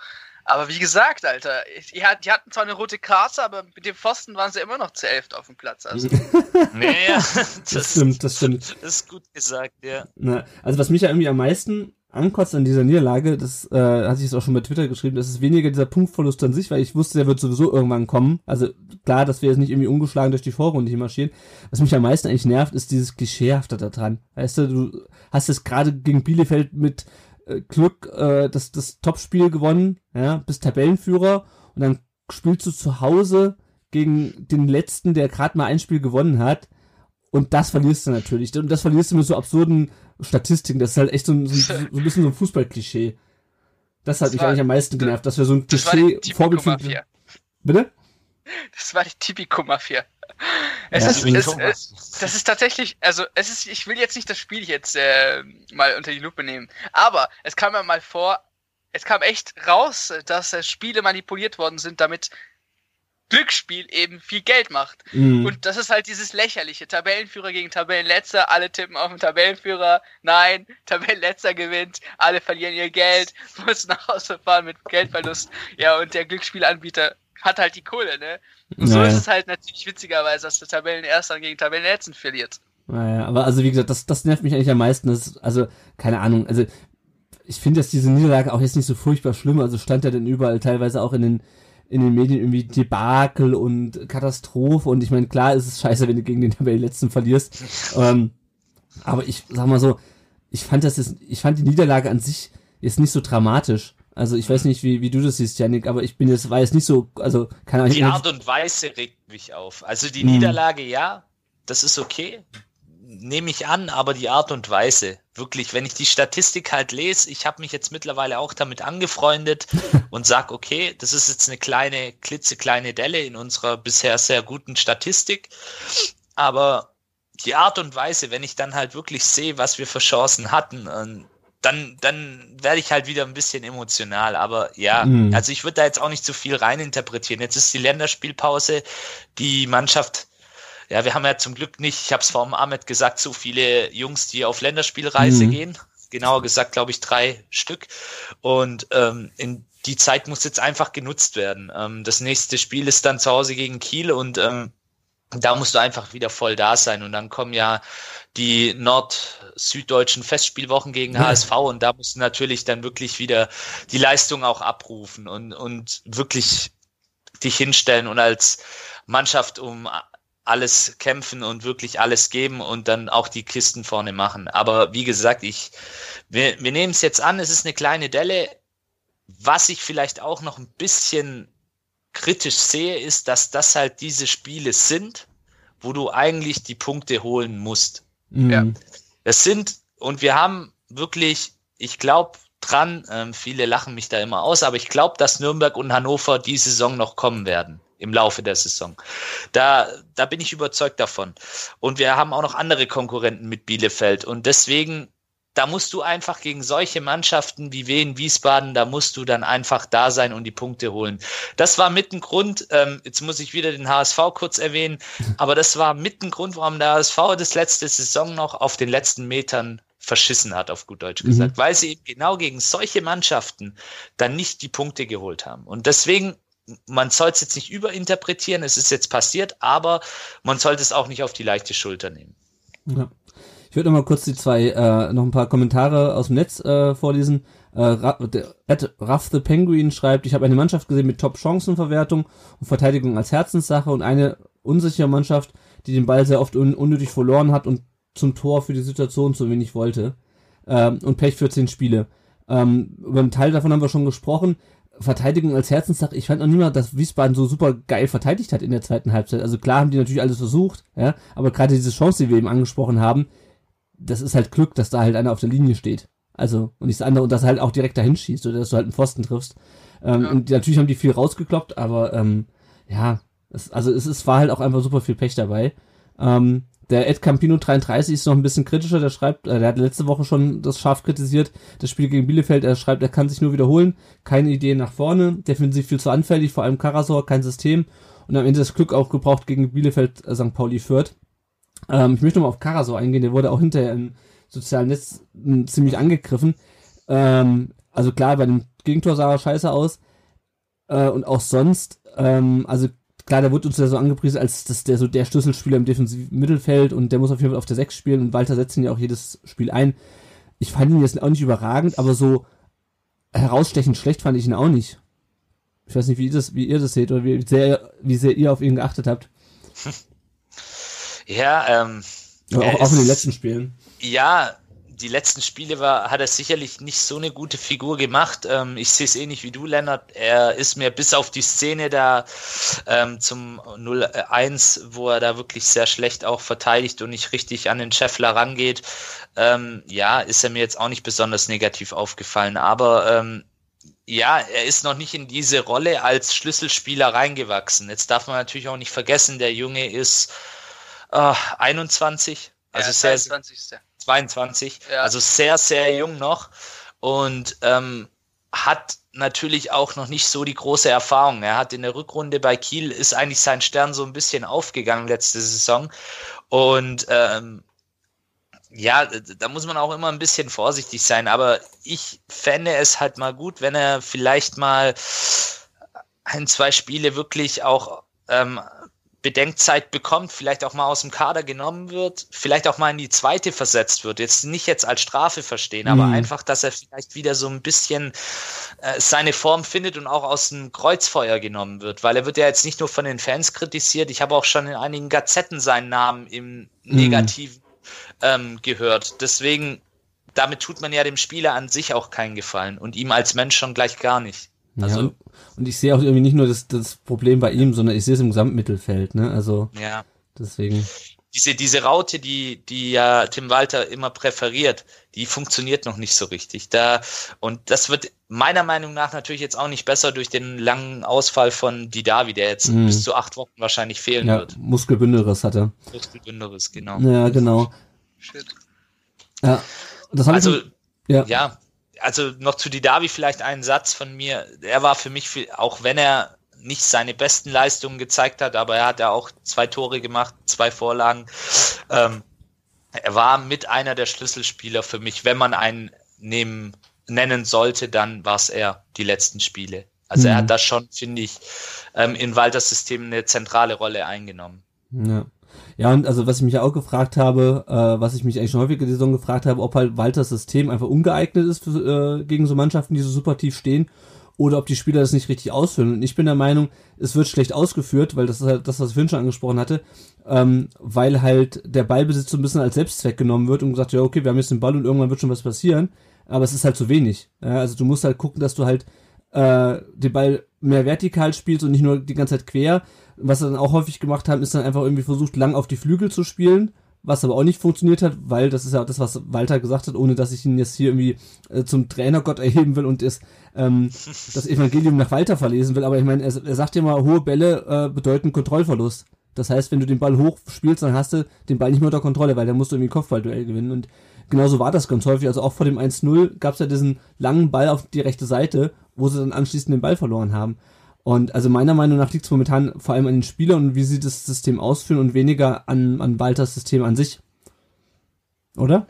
Aber wie gesagt, Alter, die hatten zwar eine rote Karte, aber mit dem Pfosten waren sie immer noch zu elf auf dem Platz. Also. naja, das, das stimmt, das stimmt. Das ist gut gesagt, ja. Na, also was mich ja irgendwie am meisten ankotzt an dieser Niederlage, das äh, hatte ich jetzt auch schon bei Twitter geschrieben, das ist weniger dieser Punktverlust an sich, weil ich wusste, der wird sowieso irgendwann kommen. Also klar, dass wir jetzt nicht irgendwie ungeschlagen durch die Vorrunde hier marschieren. Was mich am meisten eigentlich nervt, ist dieses Klischeehafte da dran. Weißt du, du hast jetzt gerade gegen Bielefeld mit äh, Glück äh, das, das Topspiel gewonnen, ja, bist Tabellenführer und dann spielst du zu Hause gegen den letzten, der gerade mal ein Spiel gewonnen hat. Und das verlierst du natürlich. Und das verlierst du mit so absurden Statistiken. Das ist halt echt so ein, so, so ein bisschen so ein Fußballklischee. Das hat das mich war, eigentlich am meisten genervt, dass wir so ein Klischee Vorbild für. Bitte? Das war die Tipico-Mafia. Es ja, ist, es, es, das ist tatsächlich, also es ist, ich will jetzt nicht das Spiel jetzt äh, mal unter die Lupe nehmen, aber es kam mir mal vor, es kam echt raus, dass äh, Spiele manipuliert worden sind, damit Glücksspiel eben viel Geld macht. Mhm. Und das ist halt dieses lächerliche. Tabellenführer gegen Tabellenletzter, alle tippen auf den Tabellenführer, nein, Tabellenletzter gewinnt, alle verlieren ihr Geld, muss nach Hause fahren mit Geldverlust. Ja, und der Glücksspielanbieter hat halt die Kohle, ne? Und so ist es halt natürlich witzigerweise, dass der Tabellenerster gegen Tabellenletzten verliert. Naja, aber also wie gesagt, das, das nervt mich eigentlich am meisten. Das, also, keine Ahnung, also ich finde, dass diese Niederlage auch jetzt nicht so furchtbar schlimm. Also stand ja dann überall teilweise auch in den in den Medien irgendwie Debakel und Katastrophe und ich meine, klar ist es scheiße, wenn du gegen den Tabellenletzten verlierst. ähm, aber ich sag mal so, ich fand das jetzt, ich fand die Niederlage an sich jetzt nicht so dramatisch. Also ich weiß nicht, wie, wie du das siehst, Janik, aber ich bin jetzt, jetzt nicht so, also keine Ahnung. Die Art und Weise regt mich auf. Also die Niederlage, ja, das ist okay. Nehme ich an, aber die Art und Weise, wirklich, wenn ich die Statistik halt lese, ich habe mich jetzt mittlerweile auch damit angefreundet und sag, okay, das ist jetzt eine kleine, klitzekleine Delle in unserer bisher sehr guten Statistik. Aber die Art und Weise, wenn ich dann halt wirklich sehe, was wir für Chancen hatten, dann, dann werde ich halt wieder ein bisschen emotional. Aber ja, mhm. also ich würde da jetzt auch nicht zu viel reininterpretieren. Jetzt ist die Länderspielpause. Die Mannschaft, ja, wir haben ja zum Glück nicht, ich habe es vor dem Ahmed gesagt, so viele Jungs, die auf Länderspielreise mhm. gehen. Genauer gesagt, glaube ich, drei Stück. Und ähm, in die Zeit muss jetzt einfach genutzt werden. Ähm, das nächste Spiel ist dann zu Hause gegen Kiel und ähm, da musst du einfach wieder voll da sein. Und dann kommen ja die nord-süddeutschen Festspielwochen gegen ja. HSV und da musst du natürlich dann wirklich wieder die Leistung auch abrufen und, und wirklich dich hinstellen und als Mannschaft um alles kämpfen und wirklich alles geben und dann auch die Kisten vorne machen. Aber wie gesagt, ich, wir, wir nehmen es jetzt an, es ist eine kleine Delle. Was ich vielleicht auch noch ein bisschen kritisch sehe, ist, dass das halt diese Spiele sind, wo du eigentlich die Punkte holen musst. Mhm. Ja. Das sind, und wir haben wirklich, ich glaube dran, ähm, viele lachen mich da immer aus, aber ich glaube, dass Nürnberg und Hannover die Saison noch kommen werden im Laufe der Saison. Da, da bin ich überzeugt davon. Und wir haben auch noch andere Konkurrenten mit Bielefeld. Und deswegen da musst du einfach gegen solche Mannschaften wie Wien, Wiesbaden, da musst du dann einfach da sein und die Punkte holen. Das war mit ein Grund, ähm, jetzt muss ich wieder den HSV kurz erwähnen, aber das war mit ein Grund, warum der HSV das letzte Saison noch auf den letzten Metern verschissen hat, auf gut Deutsch gesagt, mhm. weil sie eben genau gegen solche Mannschaften dann nicht die Punkte geholt haben. Und deswegen man soll es jetzt nicht überinterpretieren, es ist jetzt passiert, aber man sollte es auch nicht auf die leichte Schulter nehmen. Ja. Ich würde noch mal kurz die zwei, äh, noch ein paar Kommentare aus dem Netz äh, vorlesen. Äh, Raff the Penguin schreibt, ich habe eine Mannschaft gesehen mit Top-Chancenverwertung und Verteidigung als Herzenssache und eine unsichere Mannschaft, die den Ball sehr oft un unnötig verloren hat und zum Tor für die Situation zu wenig wollte. Ähm, und Pech für zehn Spiele. Ähm, über einen Teil davon haben wir schon gesprochen. Verteidigung als Herzenssache. Ich fand noch niemand, dass Wiesbaden so super geil verteidigt hat in der zweiten Halbzeit. Also klar haben die natürlich alles versucht, ja, aber gerade diese Chance, die wir eben angesprochen haben, das ist halt Glück, dass da halt einer auf der Linie steht. Also, und nicht das andere, und dass er halt auch direkt dahin schießt, oder dass du halt einen Pfosten triffst. Ähm, ja. Und natürlich haben die viel rausgekloppt, aber ähm, ja, es, also es, es war halt auch einfach super viel Pech dabei. Ähm, der Ed Campino 33 ist noch ein bisschen kritischer, der schreibt, äh, der hat letzte Woche schon das scharf kritisiert, das Spiel gegen Bielefeld, er schreibt, er kann sich nur wiederholen, keine Ideen nach vorne, defensiv viel zu anfällig, vor allem Karasor, kein System und am Ende das Glück auch gebraucht gegen Bielefeld äh, St. Pauli führt. Ähm, ich möchte mal auf Karaso eingehen, der wurde auch hinterher im sozialen Netz hm, ziemlich angegriffen. Ähm, also klar, bei dem Gegentor sah er scheiße aus. Äh, und auch sonst, ähm, also klar, der wird uns ja so angepriesen als das, der so der Schlüsselspieler im defensiven Mittelfeld und der muss auf jeden Fall auf der 6 spielen und Walter setzt ihn ja auch jedes Spiel ein. Ich fand ihn jetzt auch nicht überragend, aber so herausstechend schlecht fand ich ihn auch nicht. Ich weiß nicht, wie ihr das, wie ihr das seht oder wie sehr, wie sehr ihr auf ihn geachtet habt. Ja, ähm. Auch, auch in den letzten Spielen. Ja, die letzten Spiele war, hat er sicherlich nicht so eine gute Figur gemacht. Ähm, ich sehe es eh nicht wie du, Lennart. Er ist mir bis auf die Szene da ähm, zum 0-1, wo er da wirklich sehr schlecht auch verteidigt und nicht richtig an den Scheffler rangeht. Ähm, ja, ist er mir jetzt auch nicht besonders negativ aufgefallen. Aber ähm, ja, er ist noch nicht in diese Rolle als Schlüsselspieler reingewachsen. Jetzt darf man natürlich auch nicht vergessen, der Junge ist äh, 21. Also ja, sehr, 22. 22, Ja. also sehr, sehr jung noch und ähm, hat natürlich auch noch nicht so die große Erfahrung. Er hat in der Rückrunde bei Kiel ist eigentlich sein Stern so ein bisschen aufgegangen letzte Saison und ähm, ja, da muss man auch immer ein bisschen vorsichtig sein, aber ich fände es halt mal gut, wenn er vielleicht mal ein, zwei Spiele wirklich auch ähm, Bedenkzeit bekommt, vielleicht auch mal aus dem Kader genommen wird, vielleicht auch mal in die zweite versetzt wird. Jetzt nicht jetzt als Strafe verstehen, aber Mhm. einfach, dass er vielleicht wieder so ein bisschen äh, seine Form findet und auch aus dem Kreuzfeuer genommen wird, weil er wird ja jetzt nicht nur von den Fans kritisiert, ich habe auch schon in einigen Gazetten seinen Namen im Negativen ähm, gehört. Deswegen, damit tut man ja dem Spieler an sich auch keinen Gefallen und ihm als Mensch schon gleich gar nicht. Also, ja, und ich sehe auch irgendwie nicht nur das, das Problem bei ihm, sondern ich sehe es im Gesamtmittelfeld, ne? Also ja. deswegen. diese, diese Raute, die, die ja Tim Walter immer präferiert, die funktioniert noch nicht so richtig. Da, und das wird meiner Meinung nach natürlich jetzt auch nicht besser durch den langen Ausfall von Didavi, der jetzt Mhm. bis zu acht Wochen wahrscheinlich fehlen Ja, wird. Muskelbündelriss hat er. Muskelbünderes, genau. Ja, genau. Shit. Ja, das habe Also, ich. Ja. ja, also noch zu Didavi vielleicht einen Satz von mir. Er war für mich, viel- auch wenn er nicht seine besten Leistungen gezeigt hat, aber er hat ja auch zwei Tore gemacht, zwei Vorlagen. Ähm, er war mit einer der Schlüsselspieler für mich. Wenn man einen nehmen, nennen sollte, dann war es er, die letzten Spiele. Also er Mhm. hat da schon, finde ich, ähm, in Walters System eine zentrale Rolle eingenommen. Ja. Ja, und also was ich mich ja auch gefragt habe, äh, was ich mich eigentlich schon häufiger die Saison gefragt habe, ob halt Walters System einfach ungeeignet ist für, äh, gegen so Mannschaften, die so super tief stehen, oder ob die Spieler das nicht richtig ausfüllen. Und ich bin der Meinung, es wird schlecht ausgeführt, weil das ist halt das, was ich vorhin schon angesprochen hatte, ähm, weil halt der Ballbesitz so ein bisschen als Selbstzweck genommen wird und gesagt, ja, okay, wir haben jetzt den Ball und irgendwann wird schon was passieren, aber es ist halt zu wenig. Ja, also du musst halt gucken, dass du halt äh, den Ball mehr vertikal spielst und nicht nur die ganze Zeit quer. Was sie dann auch häufig gemacht haben, ist dann einfach irgendwie versucht, lang auf die Flügel zu spielen, was aber auch nicht funktioniert hat, weil das ist ja auch das, was Walter gesagt hat, ohne dass ich ihn jetzt hier irgendwie äh, zum Trainergott erheben will und es, ähm, das Evangelium nach Walter verlesen will. Aber ich meine, er, er sagt ja mal, hohe Bälle äh, bedeuten Kontrollverlust. Das heißt, wenn du den Ball hoch spielst, dann hast du den Ball nicht mehr unter Kontrolle, weil dann musst du irgendwie Kopfballduell gewinnen. Und genauso war das ganz häufig. Also auch vor dem 1-0 gab es ja diesen langen Ball auf die rechte Seite, wo sie dann anschließend den Ball verloren haben. Und also meiner Meinung nach liegt es momentan vor allem an den Spielern und wie sie das System ausführen und weniger an, an Walters System an sich. Oder?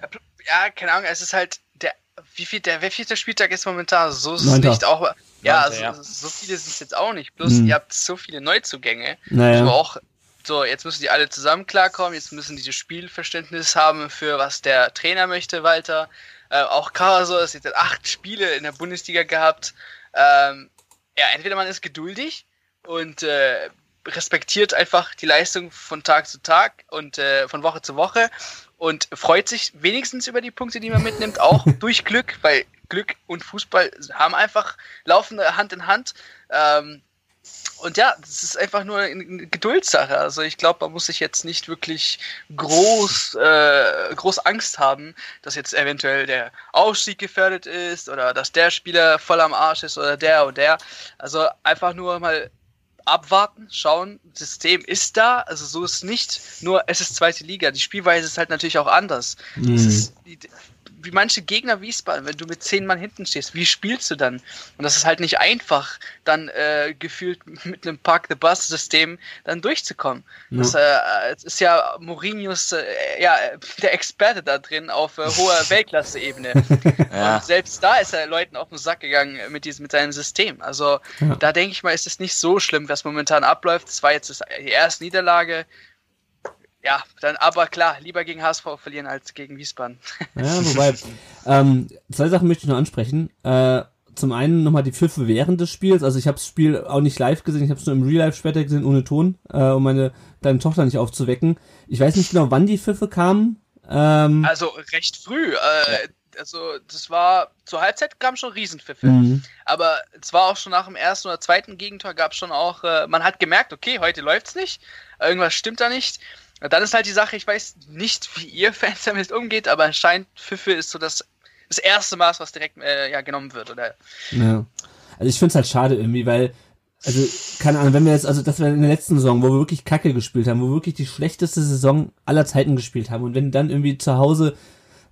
Ja, keine Ahnung, es ist halt der, wie viel, der, wie viel der Spieltag ist momentan? So ist es nicht auch, ja, Neunter, ja. So, viele sind es jetzt auch nicht. Plus, Mhm. ihr habt so viele Neuzugänge. Naja. Aber auch, so, jetzt müssen die alle zusammen klarkommen, jetzt müssen die das Spielverständnis haben für was der Trainer möchte, Walter. Äh, auch Caso ist jetzt acht Spiele in der Bundesliga gehabt. Ähm, ja, entweder man ist geduldig und äh, respektiert einfach die Leistung von Tag zu Tag und äh, von Woche zu Woche und freut sich wenigstens über die Punkte, die man mitnimmt, auch durch Glück, weil Glück und Fußball haben einfach laufende Hand in Hand. Ähm, und ja, das ist einfach nur eine Geduldssache. Also ich glaube, man muss sich jetzt nicht wirklich groß, äh, groß Angst haben, dass jetzt eventuell der Ausstieg gefährdet ist oder dass der Spieler voll am Arsch ist oder der oder der. Also einfach nur mal abwarten, schauen, System ist da, also so ist nicht, nur es ist zweite Liga. Die Spielweise ist halt natürlich auch anders. Es ist, die, wie manche Gegner Wiesbaden, wenn du mit zehn Mann hinten stehst, wie spielst du dann? Und das ist halt nicht einfach, dann äh, gefühlt mit einem Park-the-Bus-System dann durchzukommen. Ja. Das äh, ist ja Mourinhos, äh, ja, der Experte da drin auf äh, hoher Weltklasse-Ebene. ja. Und selbst da ist er Leuten auf den Sack gegangen mit diesem, mit seinem System. Also ja. da denke ich mal, ist es nicht so schlimm, was momentan abläuft. Es war jetzt die erste Niederlage ja, dann aber klar, lieber gegen HSV verlieren als gegen Wiesbaden. Ja, wobei, ähm, zwei Sachen möchte ich noch ansprechen. Äh, zum einen nochmal die Pfiffe während des Spiels. Also ich habe das Spiel auch nicht live gesehen, ich habe es nur im Real Life später gesehen, ohne Ton, äh, um meine kleine Tochter nicht aufzuwecken. Ich weiß nicht genau, wann die Pfiffe kamen. Ähm, also recht früh. Äh, also das war zur Halbzeit kam schon Riesenpfiffe. Mhm. Aber es war auch schon nach dem ersten oder zweiten Gegentor gab es schon auch, äh, man hat gemerkt, okay, heute läuft's nicht, irgendwas stimmt da nicht. Dann ist halt die Sache, ich weiß nicht, wie ihr Fans damit umgeht, aber anscheinend Pfiffe ist so das, das erste Maß, was direkt äh, ja, genommen wird, oder? Ja. Also ich finde es halt schade irgendwie, weil, also, keine Ahnung, wenn wir jetzt, also das war in der letzten Saison, wo wir wirklich Kacke gespielt haben, wo wir wirklich die schlechteste Saison aller Zeiten gespielt haben und wenn dann irgendwie zu Hause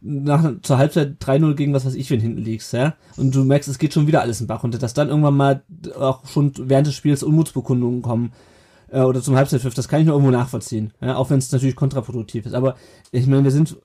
nach, zur Halbzeit 3-0 gegen was weiß ich, wenn hinten liegst, ja, und du merkst, es geht schon wieder alles im Bach und dass dann irgendwann mal auch schon während des Spiels Unmutsbekundungen kommen, äh, oder zum Halbzeitpfiff, das kann ich nur irgendwo nachvollziehen. Ja, auch wenn es natürlich kontraproduktiv ist. Aber ich meine, wir sind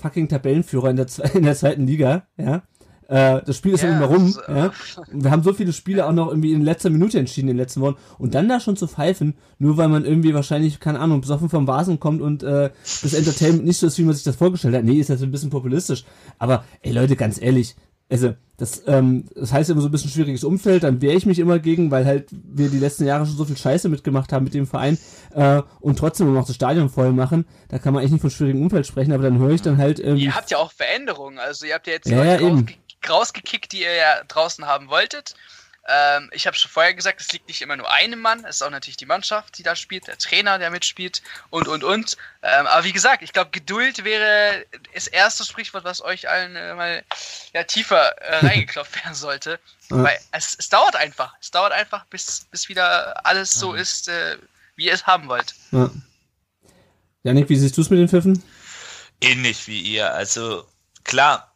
fucking Tabellenführer in der, in der zweiten Liga, ja. Äh, das Spiel ist ja, immer rum. So. Ja? wir haben so viele Spiele auch noch irgendwie in letzter Minute entschieden in den letzten Wochen. Und dann da schon zu pfeifen, nur weil man irgendwie wahrscheinlich, keine Ahnung, besoffen vom Vasen kommt und äh, das Entertainment nicht so ist, wie man sich das vorgestellt hat. Nee, ist jetzt ein bisschen populistisch. Aber ey Leute, ganz ehrlich, also das, ähm, das heißt immer so ein bisschen schwieriges Umfeld, dann wehre ich mich immer gegen, weil halt wir die letzten Jahre schon so viel Scheiße mitgemacht haben mit dem Verein äh, und trotzdem noch das Stadion voll machen. Da kann man eigentlich nicht von schwierigem Umfeld sprechen, aber dann höre ich dann halt. Ähm, ihr habt ja auch Veränderungen, also ihr habt ja jetzt ja, ja, rausge rausgekickt, die ihr ja draußen haben wolltet. Ähm, ich habe schon vorher gesagt, es liegt nicht immer nur einem Mann, es ist auch natürlich die Mannschaft, die da spielt, der Trainer, der mitspielt und, und, und. Ähm, aber wie gesagt, ich glaube, Geduld wäre das erste Sprichwort, was euch allen äh, mal ja, tiefer äh, reingeklopft werden sollte. Ja. Weil es, es dauert einfach. Es dauert einfach, bis, bis wieder alles so ist, äh, wie ihr es haben wollt. Ja. Janik, wie siehst du es mit den Pfiffen? Ähnlich wie ihr. Also klar,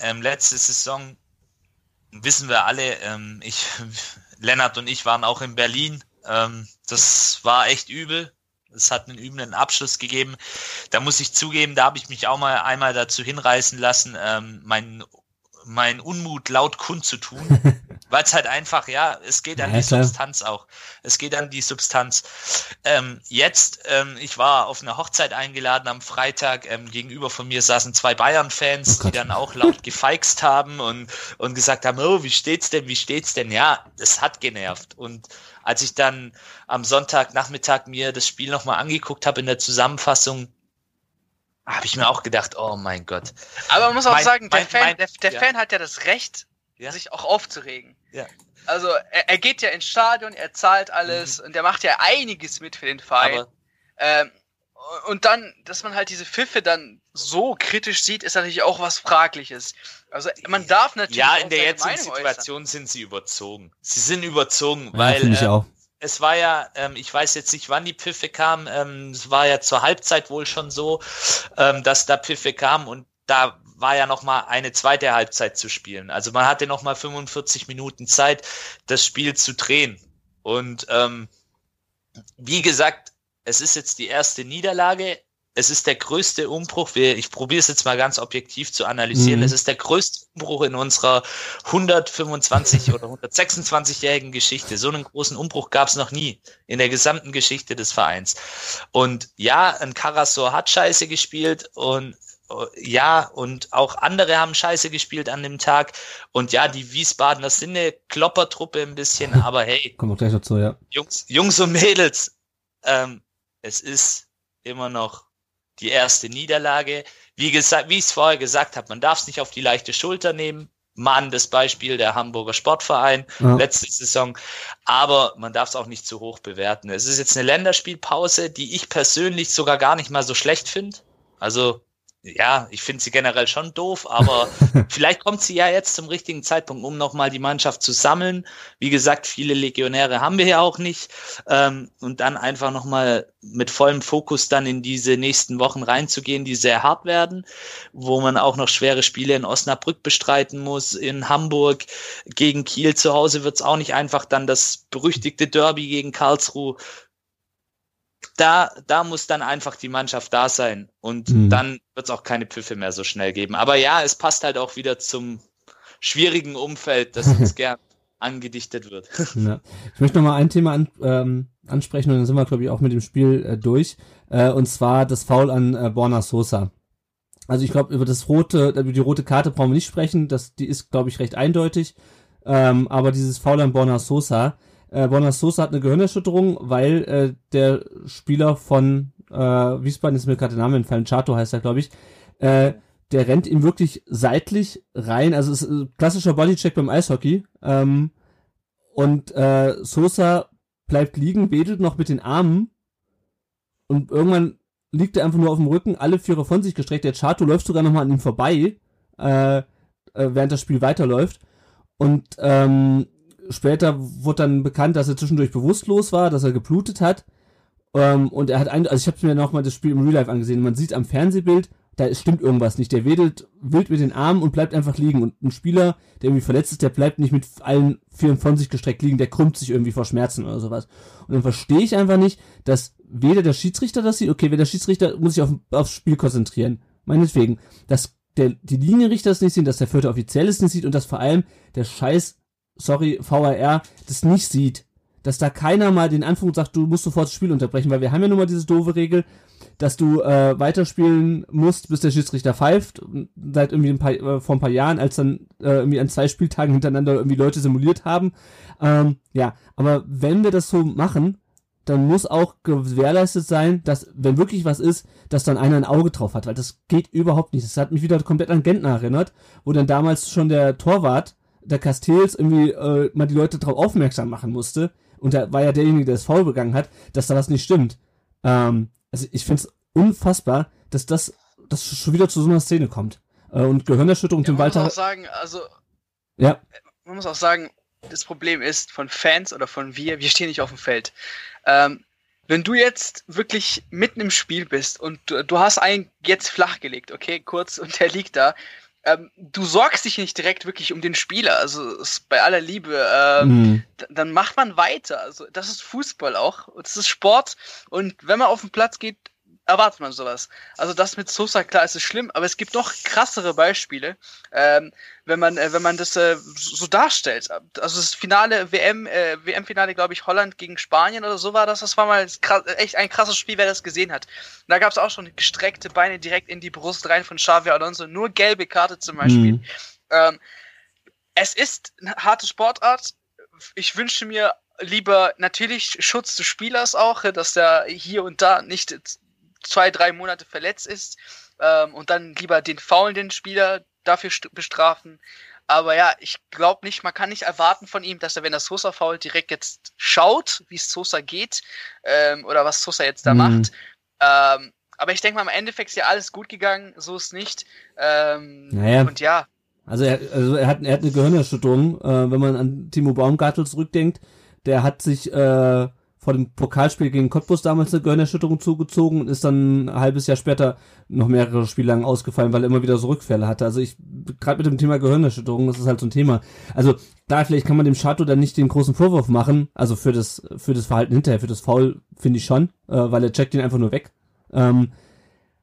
ähm, letzte Saison wissen wir alle, ähm, ich, Lennart und ich waren auch in Berlin. Ähm, das war echt übel. Es hat einen üblen Abschluss gegeben. Da muss ich zugeben, da habe ich mich auch mal einmal dazu hinreißen lassen, ähm, mein, mein Unmut laut kundzutun. Weil es halt einfach, ja, es geht an ja, die klar. Substanz auch. Es geht an die Substanz. Ähm, jetzt, ähm, ich war auf eine Hochzeit eingeladen am Freitag. Ähm, gegenüber von mir saßen zwei Bayern-Fans, oh die dann auch laut gefeixt haben und, und gesagt haben, oh, wie steht's denn, wie steht's denn? Ja, das hat genervt. Und als ich dann am Sonntagnachmittag mir das Spiel nochmal angeguckt habe in der Zusammenfassung, habe ich mir auch gedacht, oh mein Gott. Aber man muss auch mein, sagen, der, mein, Fan, mein, der, der ja. Fan hat ja das Recht, ja. sich auch aufzuregen. Ja. Also er, er, geht ja ins Stadion, er zahlt alles mhm. und er macht ja einiges mit für den Verein. Ähm, und dann, dass man halt diese Pfiffe dann so kritisch sieht, ist natürlich auch was Fragliches. Also man darf natürlich. Ja, in der jetzigen Situation äußern. sind sie überzogen. Sie sind überzogen, ja, weil äh, es war ja, ähm, ich weiß jetzt nicht, wann die Pfiffe kamen, ähm, es war ja zur Halbzeit wohl schon so, ähm, dass da Pfiffe kamen und da war ja noch mal eine zweite Halbzeit zu spielen. Also man hatte noch mal 45 Minuten Zeit, das Spiel zu drehen. Und ähm, wie gesagt, es ist jetzt die erste Niederlage. Es ist der größte Umbruch. Ich probiere es jetzt mal ganz objektiv zu analysieren. Mhm. Es ist der größte Umbruch in unserer 125 oder 126-jährigen Geschichte. So einen großen Umbruch gab es noch nie in der gesamten Geschichte des Vereins. Und ja, ein Karasor hat scheiße gespielt und ja, und auch andere haben scheiße gespielt an dem Tag. Und ja, die Wiesbadener sind eine Kloppertruppe ein bisschen, aber hey. Kommen wir gleich dazu, ja. Jungs, Jungs und Mädels, ähm, es ist immer noch die erste Niederlage. Wie gesagt, wie ich es vorher gesagt habe, man darf es nicht auf die leichte Schulter nehmen. Mann, das Beispiel der Hamburger Sportverein ja. letzte Saison. Aber man darf es auch nicht zu hoch bewerten. Es ist jetzt eine Länderspielpause, die ich persönlich sogar gar nicht mal so schlecht finde. Also ja, ich finde sie generell schon doof, aber vielleicht kommt sie ja jetzt zum richtigen Zeitpunkt, um nochmal die Mannschaft zu sammeln. Wie gesagt, viele Legionäre haben wir ja auch nicht. Ähm, und dann einfach nochmal mit vollem Fokus dann in diese nächsten Wochen reinzugehen, die sehr hart werden, wo man auch noch schwere Spiele in Osnabrück bestreiten muss, in Hamburg gegen Kiel zu Hause wird es auch nicht einfach, dann das berüchtigte Derby gegen Karlsruhe da, da muss dann einfach die Mannschaft da sein und mhm. dann wird es auch keine Pfiffe mehr so schnell geben. Aber ja, es passt halt auch wieder zum schwierigen Umfeld, das uns gern angedichtet wird. Ja. Ich möchte noch mal ein Thema an, ähm, ansprechen und dann sind wir, glaube ich, auch mit dem Spiel äh, durch. Äh, und zwar das Foul an äh, Borna Sosa. Also ich glaube, über das rote, über die rote Karte brauchen wir nicht sprechen. Das, die ist, glaube ich, recht eindeutig. Ähm, aber dieses Foul an Borna Sosa, äh, Bonas Sosa hat eine Gehirnerschütterung, weil äh, der Spieler von äh, Wiesbaden, ist mir gerade der Name entfallen, Chato heißt er, glaube ich, äh, der rennt ihm wirklich seitlich rein. Also ist ein klassischer Bodycheck beim Eishockey. Ähm, und äh, Sosa bleibt liegen, wedelt noch mit den Armen und irgendwann liegt er einfach nur auf dem Rücken, alle Vierer von sich gestreckt. Der Chato läuft sogar nochmal an ihm vorbei, äh, äh, während das Spiel weiterläuft. Und ähm, später wurde dann bekannt, dass er zwischendurch bewusstlos war, dass er geblutet hat. Ähm, und er hat ein, also ich habe mir nochmal das Spiel im Real Life angesehen. Man sieht am Fernsehbild, da stimmt irgendwas nicht. Der wedelt wild mit den Armen und bleibt einfach liegen. Und ein Spieler, der irgendwie verletzt ist, der bleibt nicht mit allen Vieren von sich gestreckt liegen, der krümmt sich irgendwie vor Schmerzen oder sowas. Und dann verstehe ich einfach nicht, dass weder der Schiedsrichter das sieht, okay, wenn der Schiedsrichter muss sich auf, aufs Spiel konzentrieren. Meinetwegen. Dass der, die Linienrichter es nicht sehen, dass der vierte Offiziell es nicht sieht und dass vor allem der scheiß sorry, VRR, das nicht sieht. Dass da keiner mal den Anfang sagt, du musst sofort das Spiel unterbrechen, weil wir haben ja nun mal diese doofe Regel, dass du äh, weiterspielen musst, bis der Schiedsrichter pfeift. Seit irgendwie ein paar, äh, vor ein paar Jahren, als dann äh, irgendwie an zwei Spieltagen hintereinander irgendwie Leute simuliert haben. Ähm, ja, aber wenn wir das so machen, dann muss auch gewährleistet sein, dass, wenn wirklich was ist, dass dann einer ein Auge drauf hat, weil das geht überhaupt nicht. Das hat mich wieder komplett an Gentner erinnert, wo dann damals schon der Torwart der Castells irgendwie äh, mal die Leute darauf aufmerksam machen musste, und da war ja derjenige, der das Foul begangen hat, dass da was nicht stimmt. Ähm, also ich finde es unfassbar, dass das, das schon wieder zu so einer Szene kommt. Äh, und Gehirnerschütterung ja, dem Walter. Man muss auch sagen, also ja. man muss auch sagen, das Problem ist von Fans oder von wir, wir stehen nicht auf dem Feld. Ähm, wenn du jetzt wirklich mitten im Spiel bist und du, du hast einen jetzt flachgelegt, okay, kurz, und der liegt da, ähm, du sorgst dich nicht direkt wirklich um den Spieler, also bei aller Liebe, ähm, mhm. dann macht man weiter. Also das ist Fußball auch, das ist Sport und wenn man auf den Platz geht, erwartet man sowas. Also das mit Sosa, klar, ist es schlimm, aber es gibt noch krassere Beispiele, ähm, wenn man, äh, wenn man das äh, so darstellt. Also das Finale, WM, äh, WM-Finale, glaube ich, Holland gegen Spanien oder so war das. Das war mal krass, echt ein krasses Spiel, wer das gesehen hat. Und da gab es auch schon gestreckte Beine direkt in die Brust rein von Xavi Alonso, nur gelbe Karte zum Beispiel. Mhm. Ähm, es ist eine harte Sportart. Ich wünsche mir lieber natürlich Schutz des Spielers auch, dass der hier und da nicht zwei, drei Monate verletzt ist ähm, und dann lieber den faulenden Spieler dafür bestrafen. Aber ja, ich glaube nicht, man kann nicht erwarten von ihm, dass er, wenn er Sosa fault, direkt jetzt schaut, wie es Sosa geht ähm, oder was Sosa jetzt da mhm. macht. Ähm, aber ich denke mal, im Endeffekt ist ja alles gut gegangen, so ist nicht. Ähm, naja. Und ja. Also er, also er hat, er hat eine Gehirnerschütterung, äh, wenn man an Timo Baumgartel zurückdenkt. Der hat sich äh, vor dem Pokalspiel gegen Cottbus damals eine Gehirnerschütterung zugezogen und ist dann ein halbes Jahr später noch mehrere Spiele lang ausgefallen, weil er immer wieder so Rückfälle hatte. Also ich, gerade mit dem Thema Gehirnerschütterung, das ist halt so ein Thema. Also da vielleicht kann man dem Chateau dann nicht den großen Vorwurf machen, also für das, für das Verhalten hinterher, für das Foul finde ich schon, äh, weil er checkt ihn einfach nur weg. Ähm,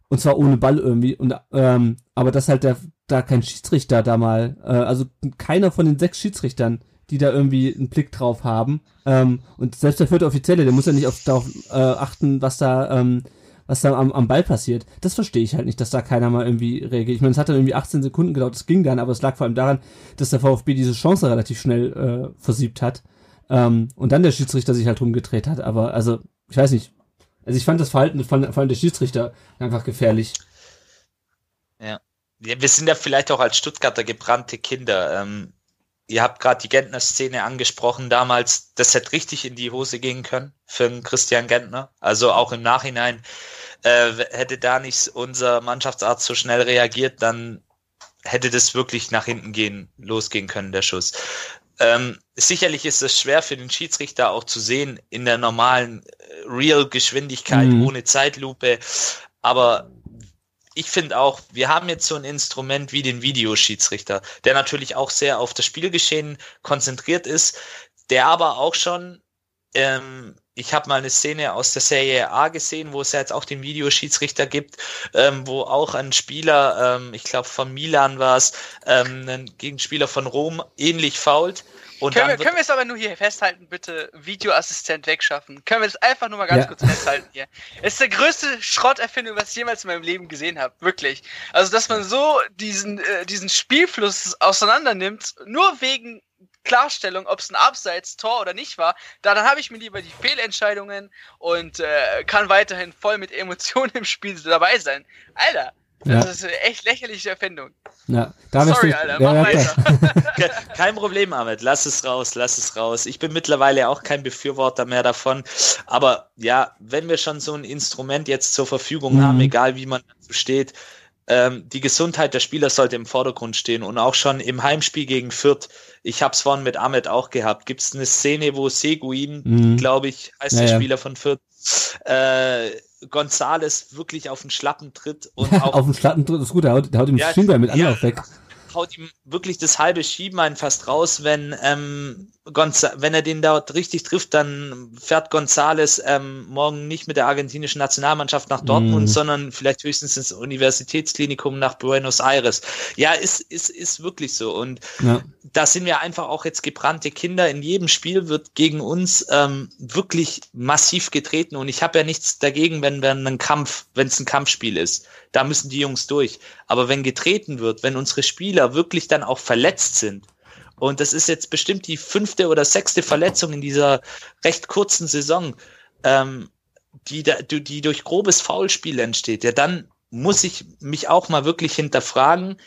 und zwar ohne Ball irgendwie. Und ähm, aber dass halt der, da kein Schiedsrichter da mal, äh, also keiner von den sechs Schiedsrichtern die da irgendwie einen Blick drauf haben. Ähm, und selbst der vierte Offizielle, der muss ja nicht auf, darauf äh, achten, was da, ähm, was da am, am Ball passiert. Das verstehe ich halt nicht, dass da keiner mal irgendwie reagiert. Ich meine, es hat dann irgendwie 18 Sekunden gedauert, das ging dann, aber es lag vor allem daran, dass der VfB diese Chance relativ schnell äh, versiebt hat. Ähm, und dann der Schiedsrichter sich halt rumgedreht hat. Aber also, ich weiß nicht. Also ich fand das Verhalten von, vor allem der Schiedsrichter einfach gefährlich. Ja. ja. Wir sind ja vielleicht auch als Stuttgarter gebrannte Kinder. Ähm, Ihr habt gerade die Gentner-Szene angesprochen damals. Das hätte richtig in die Hose gehen können für einen Christian Gentner. Also auch im Nachhinein Äh, hätte da nicht unser Mannschaftsarzt so schnell reagiert, dann hätte das wirklich nach hinten gehen, losgehen können, der Schuss. Ähm, sicherlich ist es schwer für den Schiedsrichter auch zu sehen in der normalen äh, Real-Geschwindigkeit Mhm. ohne Zeitlupe. Aber ich finde auch, wir haben jetzt so ein Instrument wie den Videoschiedsrichter, der natürlich auch sehr auf das Spielgeschehen konzentriert ist, der aber auch schon, ähm, ich habe mal eine Szene aus der Serie A gesehen, wo es ja jetzt auch den Videoschiedsrichter gibt, ähm, wo auch ein Spieler, ähm, ich glaube von Milan war es, ähm, ein Gegenspieler von Rom ähnlich fault. Und Können wir, können wir es aber nur hier festhalten, bitte Videoassistent wegschaffen? Können wir das einfach nur mal ganz Ja. kurz festhalten hier? Es ist der größte Schrotterfindung, was ich jemals in meinem Leben gesehen habe. Wirklich. Also, dass man so diesen, äh, diesen Spielfluss auseinander nimmt, nur wegen Klarstellung, ob es ein Abseits, Tor oder nicht war, da dann habe ich mir lieber die Fehlentscheidungen und äh, kann weiterhin voll mit Emotionen im Spiel dabei sein. Alter, Ja. das ist eine echt lächerliche Erfindung. Ja, Sorry, du- Alter, mach ja. Ke- Kein Problem, Ahmed. Lass es raus, lass es raus. Ich bin mittlerweile auch kein Befürworter mehr davon. Aber ja, wenn wir schon so ein Instrument jetzt zur Verfügung Mhm. haben, egal wie man dazu steht, ähm, die Gesundheit der Spieler sollte im Vordergrund stehen. Und auch schon im Heimspiel gegen Fürth, ich habe es vorhin mit Ahmed auch gehabt, gibt es eine Szene, wo Seguin, Mhm. glaube ich, heißt Ja, der ja. Spieler von Fürth, äh, Gonzales wirklich auf den Schlappen tritt und auch auf dem Schlatten das ist gut, der haut, der haut ihm Ja, Schienbein mit ja. Anlauf weg. haut ihm wirklich das halbe Schienbein fast raus, wenn ähm, Gonza wenn er den dort richtig trifft, dann fährt Gonzales ähm, morgen nicht mit der argentinischen Nationalmannschaft nach Dortmund, Mhm. sondern vielleicht höchstens ins Universitätsklinikum nach Buenos Aires. Ja, ist, ist, ist wirklich so. Und Ja. da sind wir einfach auch jetzt gebrannte Kinder. In jedem Spiel wird gegen uns ähm, wirklich massiv getreten und ich habe ja nichts dagegen, wenn wir einen Kampf, wenn es ein Kampfspiel ist. Da müssen die Jungs durch. Aber wenn getreten wird, wenn unsere Spieler wirklich dann auch verletzt sind, und das ist jetzt bestimmt die fünfte oder sechste Verletzung in dieser recht kurzen Saison, ähm, die, da, die durch grobes Foulspiel entsteht, ja, dann muss ich mich auch mal wirklich hinterfragen.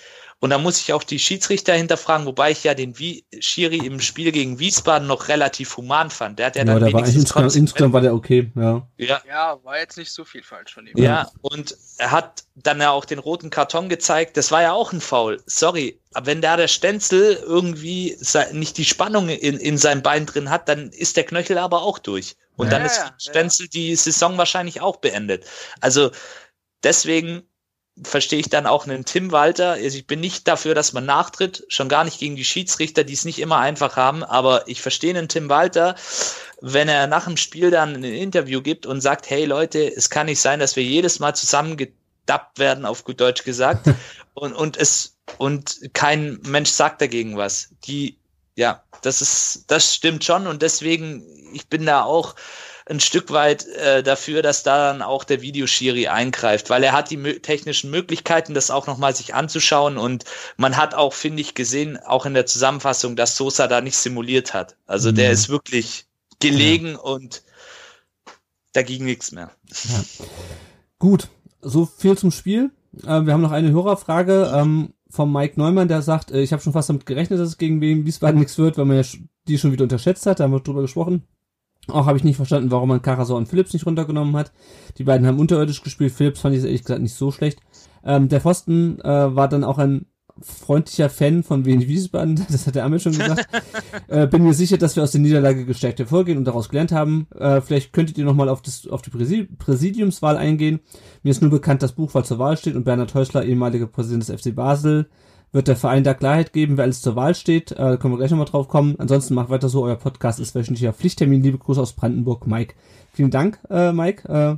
Und da muss ich auch die Schiedsrichter hinterfragen, wobei ich ja den Wie Schiri im Spiel gegen Wiesbaden noch relativ human fand. Der hat ja, Ja, dann der war wenigstens insgesamt, konsequent- insgesamt war der okay, ja. ja, Ja, war jetzt nicht so viel falsch von ihm. ja, und er hat dann ja auch den roten Karton gezeigt. Das war ja auch ein Foul. Sorry, aber wenn da der Stenzel irgendwie nicht die Spannung in, in seinem Bein drin hat, dann ist der Knöchel aber auch durch. Und Ja. dann ist ja, Stenzel die Saison wahrscheinlich auch beendet. Also deswegen verstehe ich dann auch einen Tim Walter. Also ich bin nicht dafür, dass man nachtritt, schon gar nicht gegen die Schiedsrichter, die es nicht immer einfach haben, aber ich verstehe einen Tim Walter, wenn er nach dem Spiel dann ein Interview gibt und sagt, hey Leute, es kann nicht sein, dass wir jedes Mal zusammengedappt werden, auf gut Deutsch gesagt, und, und es, und kein Mensch sagt dagegen was. Die, ja, das ist, das stimmt schon und deswegen, ich bin da auch ein Stück weit äh, dafür, dass da dann auch der Videoschiri eingreift, weil er hat die mö technischen Möglichkeiten, das auch nochmal sich anzuschauen und man hat auch, finde ich, gesehen, auch in der Zusammenfassung, dass Sosa da nicht simuliert hat. Also der Mhm. ist wirklich gelegen und da ging nichts mehr. Gut, so viel zum Spiel. Äh, wir haben noch eine Hörerfrage ähm, vom Mike Neumann, der sagt, äh, ich habe schon fast damit gerechnet, dass es gegen Wien Wiesbaden nichts wird, weil man ja die schon wieder unterschätzt hat, da haben wir drüber gesprochen. Auch habe ich nicht verstanden, warum man Karasor und Phillips nicht runtergenommen hat. Die beiden haben unterirdisch gespielt. Phillips fand ich ehrlich gesagt nicht so schlecht. Ähm, der Pfosten äh, war dann auch ein freundlicher Fan von Wien Wiesbaden, das hat der Amel schon gesagt. äh, bin mir sicher, dass wir aus der Niederlage gestärkt hervorgehen und daraus gelernt haben. Äh, vielleicht könntet ihr nochmal auf, auf die Präsi Präsidiumswahl eingehen. Mir ist nur bekannt, dass Buchwahl zur Wahl steht und Bernhard Häusler, ehemaliger Präsident des FC Basel, wird der Verein da Klarheit geben, wer alles zur Wahl steht. Äh, können wir gleich nochmal drauf kommen. Ansonsten macht weiter so, euer Podcast ist wöchentlicher Pflichttermin. Liebe Grüße aus Brandenburg, Mike. Vielen Dank, äh, Mike. Äh,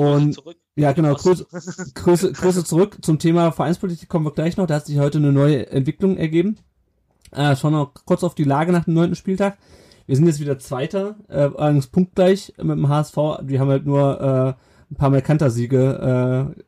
Und- zurück. ja, genau. Grüße, Grüße, Grüße zurück zum Thema Vereinspolitik kommen wir gleich noch. Da hat sich heute eine neue Entwicklung ergeben. Äh, schauen wir noch kurz auf die Lage nach dem neunten Spieltag. Wir sind jetzt wieder Zweiter, äh, allerdings punktgleich mit dem HSV. Wir haben halt nur äh, ein paar mehr Kantersiege. Äh,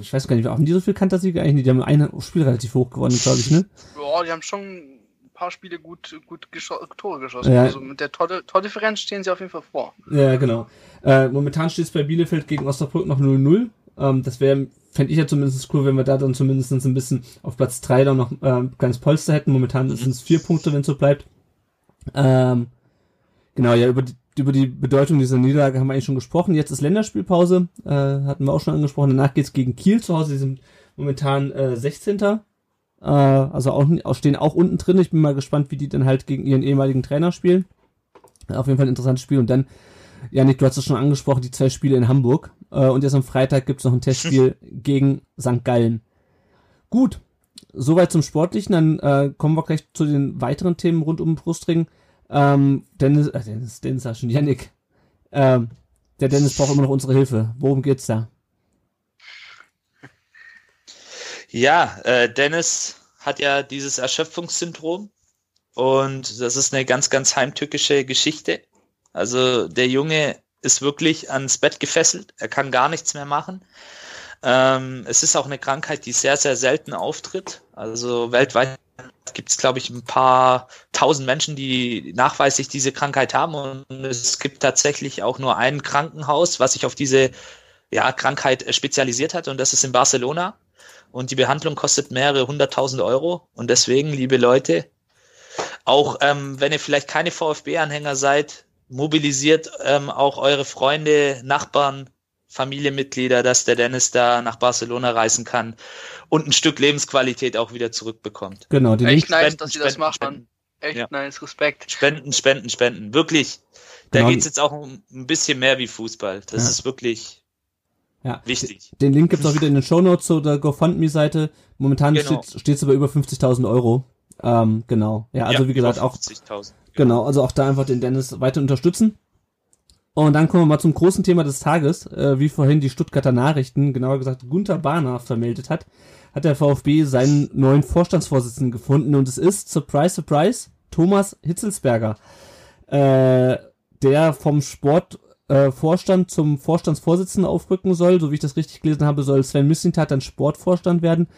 ich weiß gar nicht, haben die so viele Kantersiege eigentlich? nicht? Die haben ein Spiel relativ hoch gewonnen, glaube ich, ne? Boah, die haben schon ein paar Spiele gut, gut gescho Tore geschossen. Ja. Also mit der Tor- Tordifferenz stehen sie auf jeden Fall vor. Ja, genau. Äh, momentan steht es bei Bielefeld gegen Osnabrück noch 0-0. Ähm, das wäre, fände ich ja zumindest cool, wenn wir da dann zumindest ein bisschen auf Platz 3 dann noch äh, ein kleines Polster hätten. Momentan sind es vier Punkte, wenn es so bleibt. Ähm, genau, ja, über die, über die Bedeutung dieser Niederlage haben wir eigentlich schon gesprochen. Jetzt ist Länderspielpause, äh, hatten wir auch schon angesprochen. Danach geht's gegen Kiel zu Hause. Die sind momentan äh, 16. Äh, also auch, stehen auch unten drin. Ich bin mal gespannt, wie die dann halt gegen ihren ehemaligen Trainer spielen. Auf jeden Fall ein interessantes Spiel. Und dann, Janik, du hast es schon angesprochen, die zwei Spiele in Hamburg. Äh, und jetzt am Freitag gibt's noch ein Testspiel gegen St. Gallen. Gut, soweit zum Sportlichen. Dann äh, kommen wir gleich zu den weiteren Themen rund um den Brustring. Ähm, Dennis, äh, Dennis, Dennis, ja schon, Janik. Ähm, der Dennis braucht immer noch unsere Hilfe. Worum geht's da? Ja, äh, Dennis hat ja dieses Erschöpfungssyndrom und das ist eine ganz, ganz heimtückische Geschichte. Also der Junge ist wirklich ans Bett gefesselt, er kann gar nichts mehr machen. Ähm, es ist auch eine Krankheit, die sehr, sehr selten auftritt. Also weltweit gibt es, glaube ich, ein paar tausend Menschen, die nachweislich diese Krankheit haben. Und es gibt tatsächlich auch nur ein Krankenhaus, was sich auf diese ja, Krankheit spezialisiert hat. Und das ist in Barcelona. Und die Behandlung kostet mehrere hunderttausend Euro. Und deswegen, liebe Leute, auch ähm, wenn ihr vielleicht keine VfB-Anhänger seid, mobilisiert ähm, auch eure Freunde, Nachbarn, Familienmitglieder, dass der Dennis da nach Barcelona reisen kann und ein Stück Lebensqualität auch wieder zurückbekommt. Genau, die Echt nice, dass sie das machen. Spenden. Echt ja. nice, Respekt. Spenden, spenden, spenden. Wirklich. Da genau. geht's jetzt auch um ein bisschen mehr wie Fußball. Das ja. ist wirklich ja. wichtig. Den Link gibt's auch wieder in den Show Notes zu der GoFundMe-Seite. Momentan genau. steht steht's über über 50.000 Euro. Ähm, genau. Ja, also ja, wie gesagt auch. Genau. genau, also auch da einfach den Dennis weiter unterstützen. Und dann kommen wir mal zum großen Thema des Tages. Äh, wie vorhin die Stuttgarter Nachrichten, genauer gesagt Gunther Bahner vermeldet hat, hat der VfB seinen neuen Vorstandsvorsitzenden gefunden und es ist, surprise, surprise, Thomas Hitzelsberger, äh, der vom Sportvorstand äh, zum Vorstandsvorsitzenden aufrücken soll. So wie ich das richtig gelesen habe, soll Sven Mislintat dann Sportvorstand werden.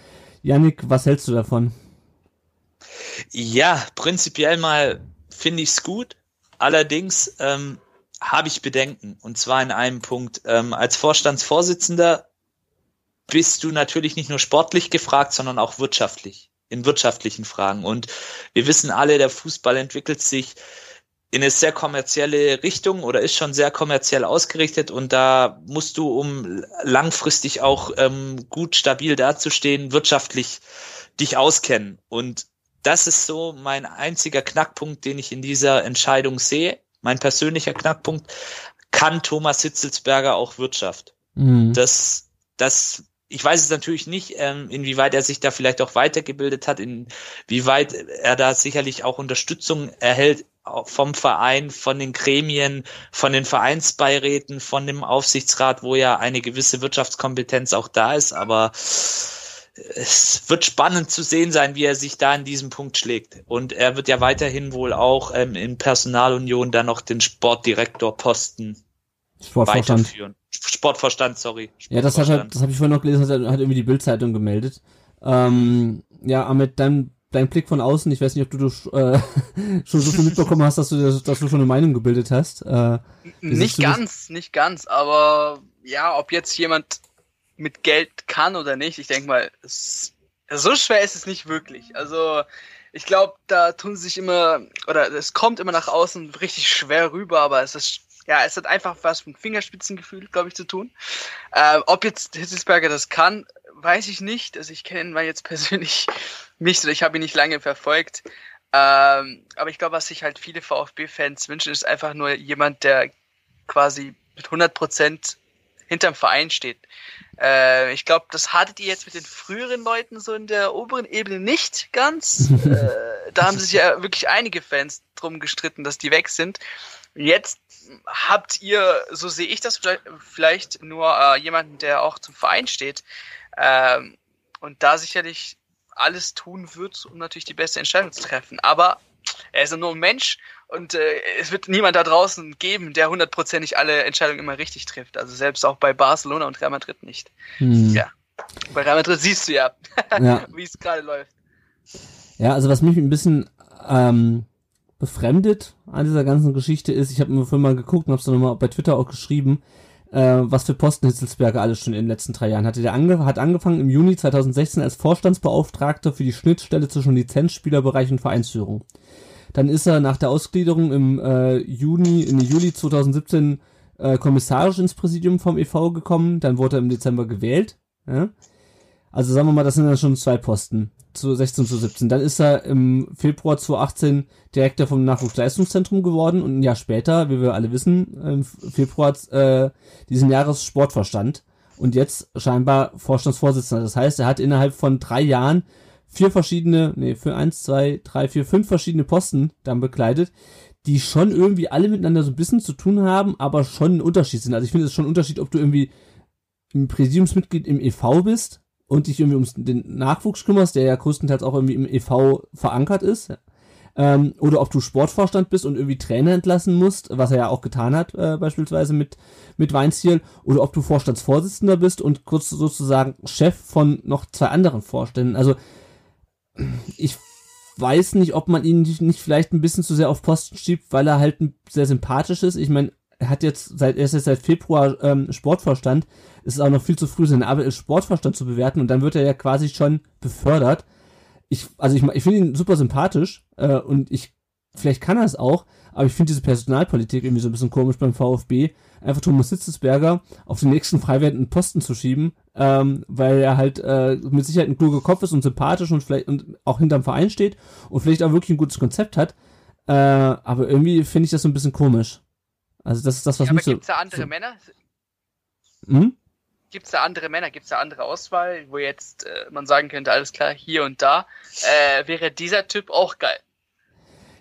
Yannick, was hältst du davon? Ja, prinzipiell mal finde ich es gut. Allerdings ähm, habe ich Bedenken. Und zwar in einem Punkt. Ähm, als Vorstandsvorsitzender bist du natürlich nicht nur sportlich gefragt, sondern auch wirtschaftlich, in wirtschaftlichen Fragen. Und wir wissen alle, der Fußball entwickelt sich in eine sehr kommerzielle Richtung oder ist schon sehr kommerziell ausgerichtet und da musst du, um langfristig auch ähm, gut stabil dazustehen, wirtschaftlich dich auskennen. Und das ist so mein einziger Knackpunkt, den ich in dieser Entscheidung sehe mein persönlicher Knackpunkt, kann Thomas Hitzelsberger auch Wirtschaft? Mhm. Das, das, ich weiß es natürlich nicht, ähm, inwieweit er sich da vielleicht auch weitergebildet hat, inwieweit er da sicherlich auch Unterstützung erhält vom Verein, von den Gremien, von den Vereinsbeiräten, von dem Aufsichtsrat, wo ja eine gewisse Wirtschaftskompetenz auch da ist, aber es wird spannend zu sehen sein, wie er sich da in diesem Punkt schlägt. Und er wird ja weiterhin wohl auch ähm, in Personalunion dann noch den Sportdirektorposten Sportvorstand. weiterführen. Sportvorstand, sorry. Sportvorstand. Ja, das, hat, halt, das habe ich vorhin noch gelesen, hat, hat irgendwie die Bildzeitung gemeldet. Ähm, ja, Ahmed, dein, dein Blick von außen, ich weiß nicht, ob du, du äh, schon so viel mitbekommen hast, dass du, dass du schon eine Meinung gebildet hast. Äh, nicht ganz, das? nicht ganz, aber ja, ob jetzt jemand mit Geld kann oder nicht. Ich denke mal, es, so schwer ist es nicht wirklich. Also ich glaube, da tun sie sich immer, oder es kommt immer nach außen richtig schwer rüber, aber es ist, ja, es hat einfach was mit Fingerspitzengefühl, glaube ich, zu tun. Äh, ob jetzt Hitzelsberger das kann, weiß ich nicht. Also ich kenne ihn jetzt persönlich nicht oder ich habe ihn nicht lange verfolgt. Ähm, aber ich glaube, was sich halt viele VfB-Fans wünschen, ist einfach nur jemand, der quasi mit 100 Prozent hinterm Verein steht. Äh, ich glaube, das hattet ihr jetzt mit den früheren Leuten so in der oberen Ebene nicht ganz. äh, da haben sich ja wirklich einige Fans drum gestritten, dass die weg sind. Jetzt habt ihr, so sehe ich das vielleicht nur äh, jemanden, der auch zum Verein steht ähm, und da sicherlich alles tun wird, um natürlich die beste Entscheidung zu treffen. Aber er ist ja nur ein Mensch und äh, es wird niemand da draußen geben, der hundertprozentig alle Entscheidungen immer richtig trifft. Also selbst auch bei Barcelona und Real Madrid nicht. Hm. Ja. Bei Real Madrid siehst du ja, ja. wie es gerade läuft. Ja, also was mich ein bisschen ähm, befremdet an dieser ganzen Geschichte ist, ich habe mir vorhin mal geguckt und habe es dann nochmal bei Twitter auch geschrieben, äh, was für Posten Hitzelsberger alles schon in den letzten drei Jahren hatte. Der ange hat angefangen im Juni 2016 als Vorstandsbeauftragter für die Schnittstelle zwischen Lizenzspielerbereich und Vereinsführung. Dann ist er nach der Ausgliederung im äh, Juni, in Juli 2017 äh, kommissarisch ins Präsidium vom e.V. gekommen. Dann wurde er im Dezember gewählt. Ja? Also sagen wir mal, das sind dann schon zwei Posten zu 16 zu 17. Dann ist er im Februar 2018 Direktor vom Nachwuchsleistungszentrum geworden und ein Jahr später, wie wir alle wissen, im Februar äh, diesen Jahres Sportverstand und jetzt scheinbar Vorstandsvorsitzender. Das heißt, er hat innerhalb von drei Jahren vier verschiedene, nee, für eins, zwei, drei, vier, fünf verschiedene Posten dann bekleidet, die schon irgendwie alle miteinander so ein bisschen zu tun haben, aber schon ein Unterschied sind. Also ich finde es schon ein Unterschied, ob du irgendwie ein Präsidiumsmitglied im EV bist und dich irgendwie um den Nachwuchs kümmerst, der ja größtenteils auch irgendwie im EV verankert ist, ähm, oder ob du Sportvorstand bist und irgendwie Trainer entlassen musst, was er ja auch getan hat, äh, beispielsweise mit, mit Weinziel, oder ob du Vorstandsvorsitzender bist und kurz sozusagen Chef von noch zwei anderen Vorständen. Also ich weiß nicht, ob man ihn nicht, vielleicht ein bisschen zu sehr auf Posten schiebt, weil er halt sehr sympathisch ist. Ich meine, er hat jetzt seit, er ist jetzt seit Februar ähm, Sportvorstand. Es ist auch noch viel zu früh, seine Arbeit als Sportvorstand zu bewerten und dann wird er ja quasi schon befördert. Ich, also ich, ich finde ihn super sympathisch äh, und ich, vielleicht kann er es auch, aber ich finde diese Personalpolitik irgendwie so ein bisschen komisch beim VfB. Einfach Thomas Sitzesberger auf den nächsten frei werdenden Posten zu schieben, ähm, weil er halt äh, mit Sicherheit ein kluger Kopf ist und sympathisch und vielleicht und auch hinterm Verein steht und vielleicht auch wirklich ein gutes Konzept hat. Äh, aber irgendwie finde ich das so ein bisschen komisch. Also das ist das, was ja, mich aber so... gibt's da andere so, Männer? Hm? Gibt es da andere Männer? Gibt es da andere Auswahl, wo jetzt äh, man sagen könnte, alles klar, hier und da, äh, wäre dieser Typ auch geil.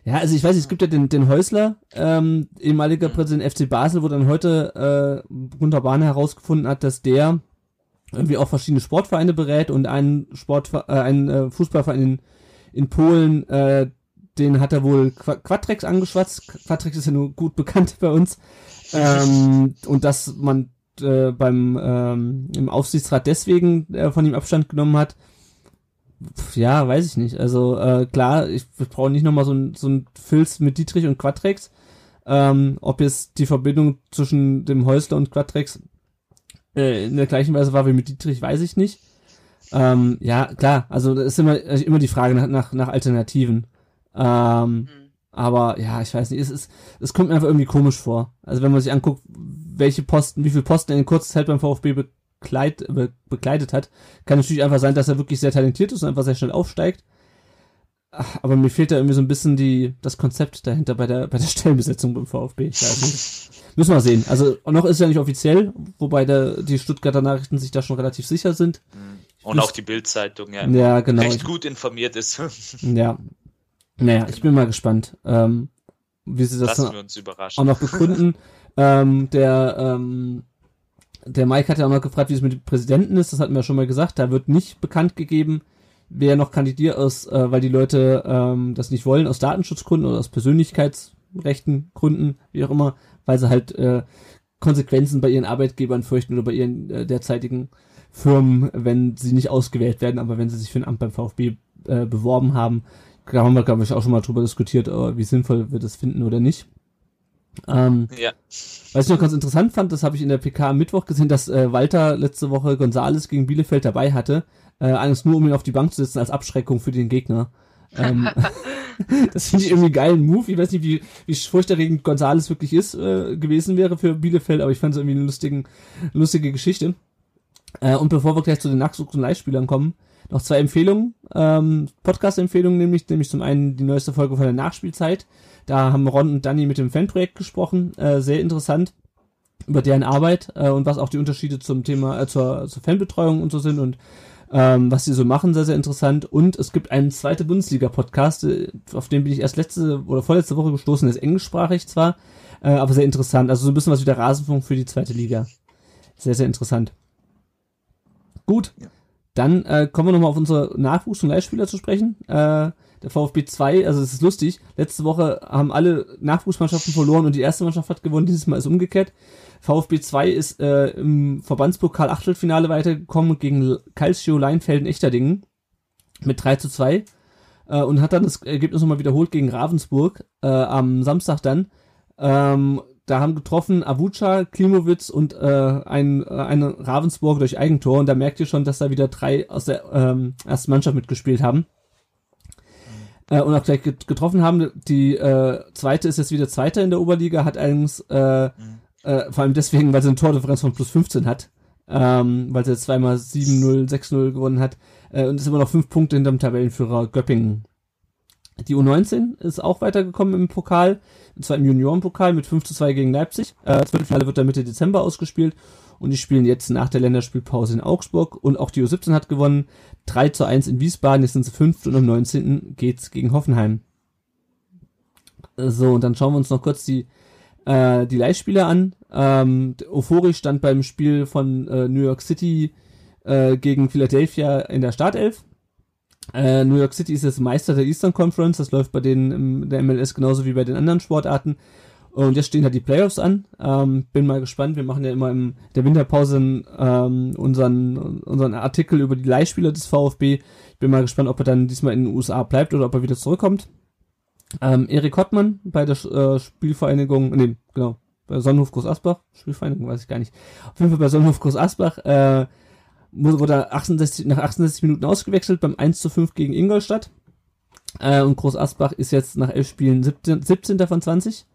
Ja, also ich weiß, es gibt ja den, den Häusler, ähm, ehemaliger Mhm. Präsident FC Basel, wo dann heute äh, Gunter Bahn herausgefunden hat, dass der irgendwie auch verschiedene Sportvereine berät und einen Sportver äh, einen äh, Fußballverein in, in Polen, äh, den hat er wohl Qu Quatrex angeschwatzt. Quatrex ist ja nur gut bekannt bei uns. Ähm, und dass man äh, beim ähm, im Aufsichtsrat deswegen äh, von ihm Abstand genommen hat. Ja, weiß ich nicht. Also äh, klar, ich, wir brauchen nicht nochmal so ein, so ein Filz mit Dietrich und Quatrex. Ähm, ob jetzt die Verbindung zwischen dem Häusler und Quatrex äh, in der gleichen Weise war wie mit Dietrich, weiß ich nicht. Ähm, ja, klar, also das ist immer, also immer die Frage nach, nach, nach Alternativen. Ähm, Mhm. aber ja, ich weiß nicht, es ist, es kommt mir einfach irgendwie komisch vor. Also wenn man sich anguckt, welche Posten, wie viele Posten er in kurzer Zeit beim VfB bekleit, be, bekleidet hat, kann natürlich einfach sein, dass er wirklich sehr talentiert ist und einfach sehr schnell aufsteigt. Aber mir fehlt da irgendwie so ein bisschen die, das Konzept dahinter bei der, bei der Stellenbesetzung beim VfB. Ich weiß nicht. Müssen wir sehen. Also, noch ist ja nicht offiziell, wobei der, die Stuttgarter Nachrichten sich da schon relativ sicher sind. Und auch die Bild-Zeitung, ja, Ja, genau. recht gut informiert ist. Ja. Naja, ich bin mal gespannt, ähm, wie sie das Lassen dann auch noch begründen. ähm, der, ähm, der Mike hat ja auch noch gefragt, wie es mit dem Präsidenten ist. Das hatten wir ja schon mal gesagt. Da wird nicht bekannt gegeben, wer noch kandidiert aus, äh, weil die Leute ähm, das nicht wollen, aus Datenschutzgründen oder aus Persönlichkeitsrechten Gründen, wie auch immer, weil sie halt äh, Konsequenzen bei ihren Arbeitgebern fürchten oder bei ihren äh, derzeitigen Firmen, wenn sie nicht ausgewählt werden, aber wenn sie sich für ein Amt beim VfB äh, beworben haben. Da haben wir, glaube ich, auch schon mal drüber diskutiert, äh, wie sinnvoll wir das finden oder nicht. Ähm, Ja. was ich noch ganz interessant fand, das habe ich in der PK am Mittwoch gesehen, dass äh, Walter letzte Woche Gonzales gegen Bielefeld dabei hatte. Äh, alles nur, um ihn auf die Bank zu setzen als Abschreckung für den Gegner. Ähm, das finde ich irgendwie einen geilen Move. Ich weiß nicht, wie, wie furchterregend Gonzales wirklich ist, äh, gewesen wäre für Bielefeld, aber ich fand es irgendwie eine lustigen, lustige Geschichte. Äh, und bevor wir gleich zu den Nachwuchs- und Leihspielern kommen, noch zwei Empfehlungen, ähm, Podcast-Empfehlungen nämlich, nämlich zum einen die neueste Folge von der Nachspielzeit. Da haben Ron und Danny mit dem Fanprojekt gesprochen, äh, sehr interessant über deren Arbeit äh, und was auch die Unterschiede zum Thema äh, zur, zur Fanbetreuung und so sind und ähm, was sie so machen, sehr, sehr interessant. Und es gibt einen zweiten Bundesliga-Podcast, äh, auf den bin ich erst letzte oder vorletzte Woche gestoßen, der ist englischsprachig zwar, äh, aber sehr interessant. Also so ein bisschen was wie der Rasenfunk für die zweite Liga. Sehr, sehr interessant. Gut, dann äh, kommen wir nochmal auf unsere Nachwuchs- und Leihspieler zu sprechen. Äh, der VfB 2, also es ist lustig, letzte Woche haben alle Nachwuchsmannschaften verloren und die erste Mannschaft hat gewonnen, dieses Mal ist umgekehrt. VfB 2 ist äh, im Verbandspokal Achtelfinale weitergekommen gegen Calcio Leinfelden Echterdingen mit 3 zu 2 äh, und hat dann das Ergebnis nochmal wiederholt gegen Ravensburg äh, am Samstag dann. Ähm, da haben getroffen Avuca, Klimowitz und äh, ein, äh, eine Ravensburg durch Eigentor und da merkt ihr schon, dass da wieder drei aus der ähm, ersten Mannschaft mitgespielt haben. äh, und auch gleich getroffen haben. Die äh, zweite ist jetzt wieder Zweiter in der Oberliga, hat allerdings äh, mhm. äh, vor allem deswegen, weil sie eine Tordifferenz von plus 15 hat, ähm, weil sie jetzt zweimal 7-0, 6-0 gewonnen hat äh, und ist immer noch fünf Punkte hinterm Tabellenführer Göppingen. Die U19 ist auch weitergekommen im Pokal, und zwar im Juniorenpokal mit 5 zu 2 gegen Leipzig. Äh, das Viertelfinale wird dann Mitte Dezember ausgespielt und die spielen jetzt nach der Länderspielpause in Augsburg und auch die U17 hat gewonnen. 3 zu 1 in Wiesbaden, jetzt sind sie fünft und am 19. geht's gegen Hoffenheim. So, und dann schauen wir uns noch kurz die, äh, die Leihspieler an. Ähm, Ofori stand beim Spiel von äh, New York City äh, gegen Philadelphia in der Startelf. Äh, New York City ist jetzt Meister der Eastern Conference, das läuft bei denen der MLS genauso wie bei den anderen Sportarten. Und jetzt stehen halt die Playoffs an. Ähm, bin mal gespannt. Wir machen ja immer in der Winterpause ähm, unseren, unseren Artikel über die Leihspieler des VfB. Ich bin mal gespannt, ob er dann diesmal in den USA bleibt oder ob er wieder zurückkommt. Ähm, Erik Hottmann bei der äh, Spielvereinigung, nee, genau, bei Sonnenhof Groß Asbach, Spielvereinigung weiß ich gar nicht. Auf jeden Fall bei Sonnenhof Groß Asbach, äh, wurde er 68, nach 68 Minuten ausgewechselt beim 1 zu 5 gegen Ingolstadt. Äh, und Groß Asbach ist jetzt nach elf Spielen 17, 17. von 20.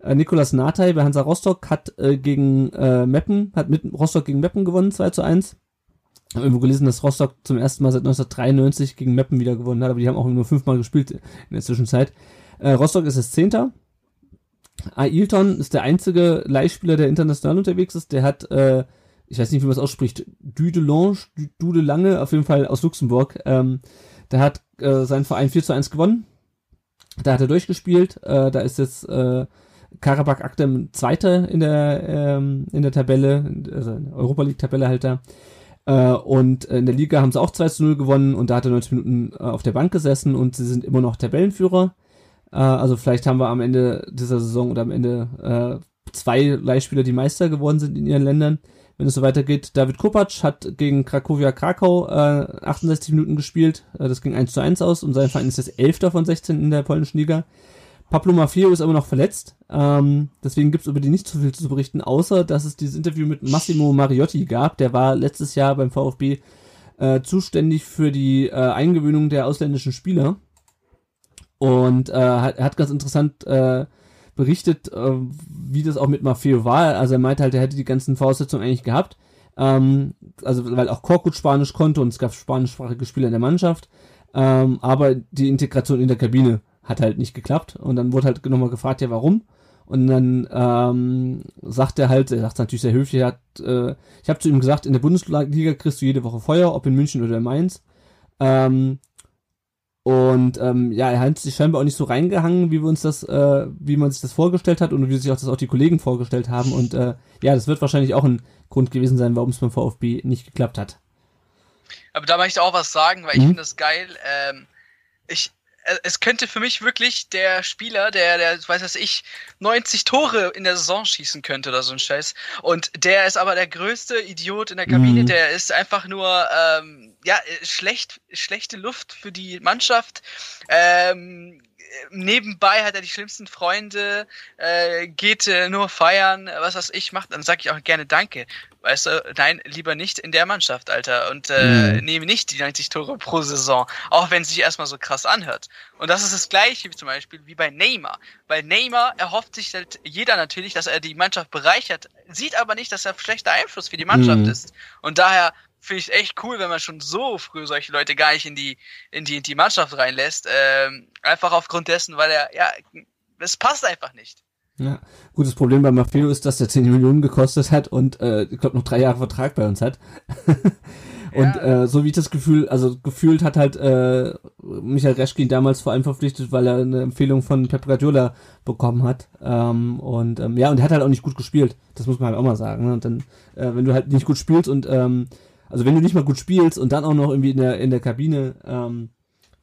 Äh, Nikolas Natay bei Hansa Rostock hat äh, gegen äh, Meppen, hat mit Rostock gegen Meppen gewonnen, 2 zu 1. Ich habe irgendwo gelesen, dass Rostock zum ersten Mal seit 1993 gegen Meppen wieder gewonnen hat, aber die haben auch nur fünfmal gespielt in der Zwischenzeit. Äh, Rostock ist jetzt Zehnter. Ailton ist der einzige Leihspieler, der international unterwegs ist. Der hat, äh, ich weiß nicht, wie man es ausspricht, Dudelange, Dudelange, auf jeden Fall aus Luxemburg. Ähm, der hat äh, seinen Verein 4 zu 1 gewonnen. Da hat er durchgespielt. Äh, da ist jetzt äh, Karabakh Aktem Zweiter in der, ähm, in der Tabelle, also in der Europa League Tabelle halt da. Äh, und in der Liga haben sie auch 2 zu 0 gewonnen und da hat er 90 Minuten äh, auf der Bank gesessen und sie sind immer noch Tabellenführer. Äh, also vielleicht haben wir am Ende dieser Saison oder am Ende äh, zwei Leihspieler, die Meister geworden sind in ihren Ländern. Wenn es so weitergeht, David Kopac hat gegen Krakowia Krakau äh, 68 Minuten gespielt. Äh, das ging 1 zu 1 aus und sein Verein ist jetzt 11. von 16 in der polnischen Liga. Pablo Mafio ist aber noch verletzt. Ähm, deswegen gibt es über die nicht so viel zu berichten, außer dass es dieses Interview mit Massimo Mariotti gab. Der war letztes Jahr beim VfB äh, zuständig für die äh, Eingewöhnung der ausländischen Spieler. Und äh, hat, hat ganz interessant äh, berichtet, äh, wie das auch mit Maffeo war. Also er meinte halt, er hätte die ganzen Voraussetzungen eigentlich gehabt. Ähm, also weil auch Korkut Spanisch konnte und es gab spanischsprachige Spieler in der Mannschaft. Ähm, aber die Integration in der Kabine hat halt nicht geklappt. Und dann wurde halt nochmal gefragt, ja, warum? Und dann ähm, sagt er halt, er sagt natürlich sehr höflich, er hat, äh, ich habe zu ihm gesagt, in der Bundesliga kriegst du jede Woche Feuer, ob in München oder in Mainz. Ähm, und ähm, ja, er hat sich scheinbar auch nicht so reingehangen, wie wir uns das, äh, wie man sich das vorgestellt hat und wie sich auch das auch die Kollegen vorgestellt haben. Und äh, ja, das wird wahrscheinlich auch ein Grund gewesen sein, warum es beim VfB nicht geklappt hat. Aber da möchte ich auch was sagen, weil mhm. ich finde das geil. Ähm, ich, es könnte für mich wirklich der Spieler, der, der, weiß was ich, 90 Tore in der Saison schießen könnte oder so ein Scheiß. Und der ist aber der größte Idiot in der Kabine, mhm. der ist einfach nur, ähm, ja, schlecht, schlechte Luft für die Mannschaft. Ähm, nebenbei hat er die schlimmsten Freunde, äh, geht äh, nur feiern, was weiß ich macht, dann sage ich auch gerne Danke. Weißt du, nein, lieber nicht in der Mannschaft, Alter. Und äh, mhm. nehme nicht die 90 Tore pro Saison, auch wenn es sich erstmal so krass anhört. Und das ist das gleiche wie zum Beispiel wie bei Neymar. Bei Neymar erhofft sich halt jeder natürlich, dass er die Mannschaft bereichert, sieht aber nicht, dass er schlechter Einfluss für die Mannschaft mhm. ist. Und daher finde ich echt cool, wenn man schon so früh solche Leute gar nicht in die, in die, in die Mannschaft reinlässt. Ähm, einfach aufgrund dessen, weil er, ja, es passt einfach nicht. Ja, gutes Problem bei Maffeo ist, dass der 10 Millionen gekostet hat und äh, ich glaube noch drei Jahre Vertrag bei uns hat. und ja. äh, so wie ich das Gefühl, also gefühlt hat halt äh, Michael Reschkin damals vor allem verpflichtet, weil er eine Empfehlung von Pep Guardiola bekommen hat. Ähm, und ähm, ja, und er hat halt auch nicht gut gespielt. Das muss man halt auch mal sagen. Ne? Und dann, äh, wenn du halt nicht gut spielst und ähm, also wenn du nicht mal gut spielst und dann auch noch irgendwie in der in der Kabine ähm,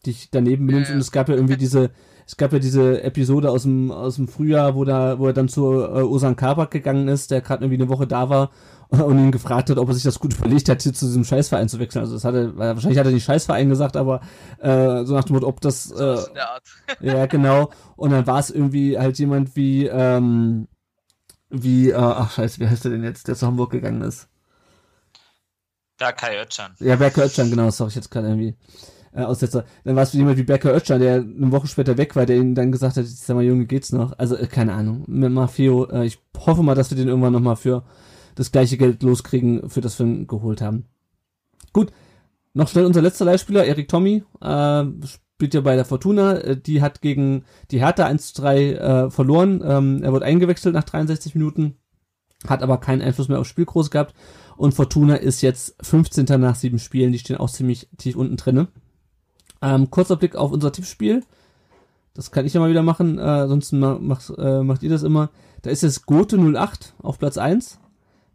dich daneben benimmst ja, ja. und es gab ja irgendwie diese es gab ja diese Episode aus dem, aus dem Frühjahr, wo, da, wo er dann zu äh, Osan Kabak gegangen ist, der gerade irgendwie eine Woche da war und ihn gefragt hat, ob er sich das gut überlegt hat, hier zu diesem Scheißverein zu wechseln. Also das hat er, wahrscheinlich hat er nicht Scheißverein gesagt, aber äh, so nach dem Motto, ob das äh, so ja, genau. Und dann war es irgendwie halt jemand wie, ähm, wie, äh, ach scheiße, wie heißt der denn jetzt, der zu Hamburg gegangen ist? Berkay Özcan. Ja, Berkay Özcan, genau, das sag ich jetzt gerade irgendwie. äh, Aussetzer. Dann war es jemand wie Becker Oetscher, der eine Woche später weg war, der ihnen dann gesagt hat, sag mal, Junge, geht's noch? Also, äh, keine Ahnung. Mit Mafio, äh, ich hoffe mal, dass wir den irgendwann nochmal für das gleiche Geld loskriegen, für das wir ihn geholt haben. Gut. Noch schnell unser letzter Leihspieler, Erik Tommy, äh, spielt ja bei der Fortuna. Äh, die hat gegen die Hertha 1 zu 3 äh, verloren. Ähm, er wurde eingewechselt nach 63 Minuten, hat aber keinen Einfluss mehr aufs Spiel groß gehabt. Und Fortuna ist jetzt 15. nach sieben Spielen. Die stehen auch ziemlich tief unten drinne. Ähm, kurzer Blick auf unser Tippspiel. Das kann ich ja mal wieder machen, äh, sonst macht, äh, macht ihr das immer. Da ist jetzt Gote 08 auf Platz 1.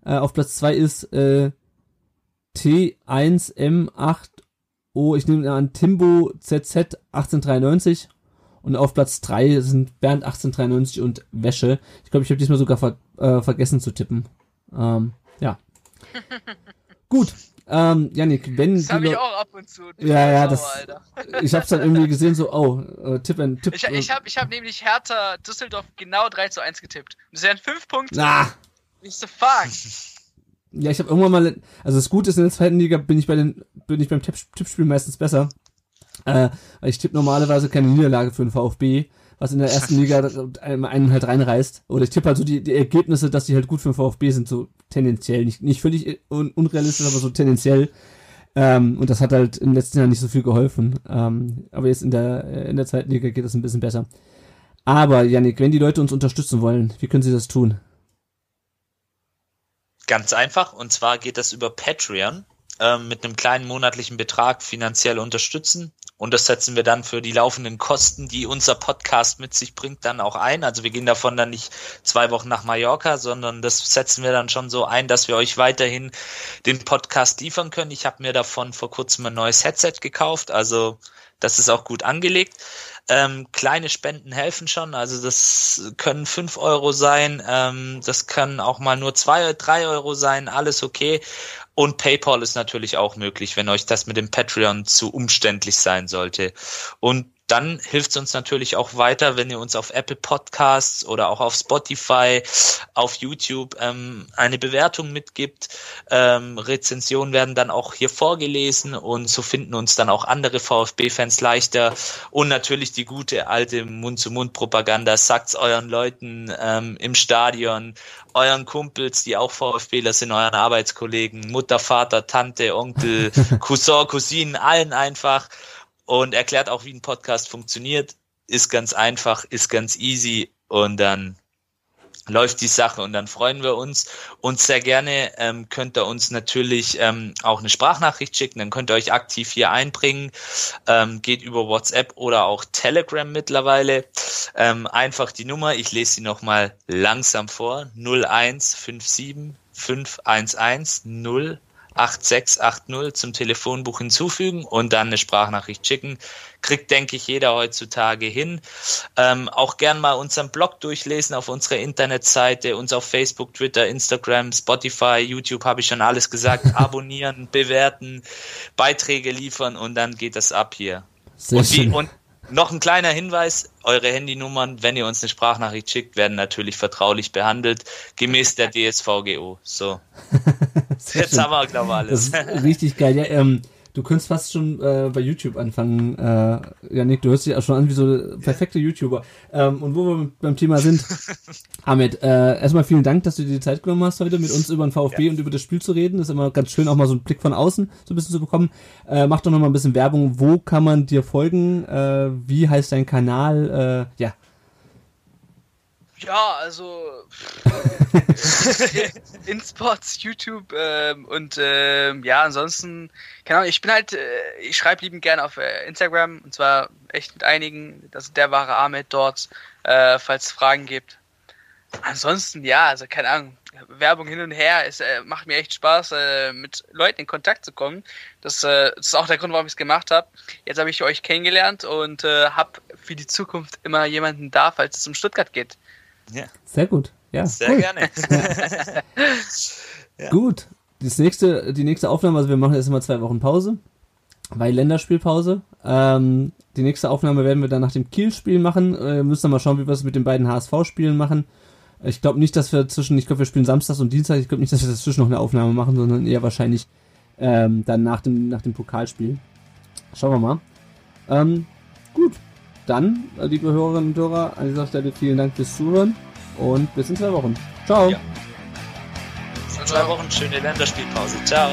Äh, auf Platz 2 ist äh, T1M8O, ich nehme an Timbo ZZ 1893. Und auf Platz 3 sind Bernd 1893 und Wäsche. Ich glaube, ich habe diesmal sogar ver äh, vergessen zu tippen. Ähm, ja. Gut. Ähm, Janik, wenn Das habe ich auch ab und zu. Ja, ja, das. Alter. Ich hab's dann irgendwie gesehen, so, oh, äh, Tipp and Tipp. Ich, ich habe ich hab nämlich Hertha Düsseldorf genau 3 zu 1 getippt. Das wären 5 Punkte. Na. Nicht so fuck. Ja, ich habe irgendwann mal, also das Gute ist, in der zweiten Liga bin ich bei den, bin ich beim Tipp, Tippspiel meistens besser. Äh, ich tippe normalerweise keine Niederlage für den VfB, was in der ersten Liga einen halt reinreißt. Oder ich tippe halt so die, die Ergebnisse, dass die halt gut für den VfB sind, so tendenziell. Nicht, nicht völlig un unrealistisch, aber so tendenziell. Ähm, und das hat halt im letzten Jahr nicht so viel geholfen. Ähm, aber jetzt in der, in der zweiten Liga geht das ein bisschen besser. Aber, Janik, wenn die Leute uns unterstützen wollen, wie können sie das tun? Ganz einfach, und zwar geht das über Patreon äh, mit einem kleinen monatlichen Betrag finanziell unterstützen. Und das setzen wir dann für die laufenden Kosten, die unser Podcast mit sich bringt, dann auch ein. Also wir gehen davon dann nicht zwei Wochen nach Mallorca, sondern das setzen wir dann schon so ein, dass wir euch weiterhin den Podcast liefern können. Ich habe mir davon vor kurzem ein neues Headset gekauft, also das ist auch gut angelegt. Ähm, kleine Spenden helfen schon, also das können fünf Euro sein, ähm, das können auch mal nur zwei, drei Euro sein, alles okay. Und PayPal ist natürlich auch möglich, wenn euch das mit dem Patreon zu umständlich sein sollte. Und dann hilft es uns natürlich auch weiter, wenn ihr uns auf Apple Podcasts oder auch auf Spotify, auf YouTube ähm, eine Bewertung mitgibt. Ähm, Rezensionen werden dann auch hier vorgelesen und so finden uns dann auch andere VfB-Fans leichter. Und natürlich die gute alte Mund-zu-Mund-Propaganda. Sagt's euren Leuten ähm, im Stadion, euren Kumpels, die auch VfBler sind, euren Arbeitskollegen, Mutter, Vater, Tante, Onkel, Cousin, Cousinen, allen einfach und erklärt auch, wie ein Podcast funktioniert. Ist ganz einfach, ist ganz easy und dann läuft die Sache und dann freuen wir uns. Und sehr gerne ähm, könnt ihr uns natürlich ähm, auch eine Sprachnachricht schicken, dann könnt ihr euch aktiv hier einbringen. Ähm, geht über WhatsApp oder auch Telegram mittlerweile. Ähm, einfach die Nummer, ich lese sie nochmal langsam vor. 0157 511 0 8680 zum Telefonbuch hinzufügen und dann eine Sprachnachricht schicken. Kriegt, denke ich, jeder heutzutage hin. Ähm, auch gern mal unseren Blog durchlesen auf unserer Internetseite, uns auf Facebook, Twitter, Instagram, Spotify, YouTube habe ich schon alles gesagt. Abonnieren, bewerten, Beiträge liefern und dann geht das ab hier. Sehr und, wie, und noch ein kleiner Hinweis, eure Handynummern, wenn ihr uns eine Sprachnachricht schickt, werden natürlich vertraulich behandelt, gemäß der DSVGO. So. Jetzt schön. haben wir, glaube ich, alles. Das ist richtig geil. Ja, ähm, du könntest fast schon äh, bei YouTube anfangen, äh, Janik, du hörst dich auch schon an wie so perfekte YouTuber. Ähm, und wo wir beim Thema sind, Ahmed, äh, erstmal vielen Dank, dass du dir die Zeit genommen hast, heute mit uns über den VfB ja. und über das Spiel zu reden. Das ist immer ganz schön, auch mal so einen Blick von außen so ein bisschen zu bekommen. Äh, mach doch noch mal ein bisschen Werbung. Wo kann man dir folgen? Äh, wie heißt dein Kanal? Äh, ja, ja, also in Spots, YouTube ähm, und ähm, ja, ansonsten, keine Ahnung, ich bin halt, äh, ich schreibe liebend gerne auf äh, Instagram und zwar echt mit einigen, das ist der wahre Ahmed dort, äh, falls es Fragen gibt. Ansonsten, ja, also keine Ahnung, Werbung hin und her, es äh, macht mir echt Spaß, äh, mit Leuten in Kontakt zu kommen. Das, äh, das ist auch der Grund, warum ich es gemacht habe. Jetzt habe ich euch kennengelernt und äh, habe für die Zukunft immer jemanden da, falls es um Stuttgart geht. Ja. Sehr gut. Ja, Sehr cool. gerne. ja. Gut. Das nächste, die nächste Aufnahme, also wir machen jetzt immer zwei Wochen Pause, weil Länderspielpause. Ähm, die nächste Aufnahme werden wir dann nach dem Kiel-Spiel machen. Äh, müssen wir mal schauen, wie wir es mit den beiden HSV-Spielen machen. Ich glaube nicht, dass wir zwischen, ich glaube, wir spielen Samstags und Dienstag. Ich glaube nicht, dass wir dazwischen noch eine Aufnahme machen, sondern eher wahrscheinlich ähm, dann nach dem, nach dem Pokalspiel. Schauen wir mal. Ähm, gut, dann, liebe Hörerinnen und Hörer, an dieser Stelle vielen Dank fürs Zuhören und bis in zwei Wochen. Ciao. Ja. In zwei Wochen schöne Länderspielpause. Ciao.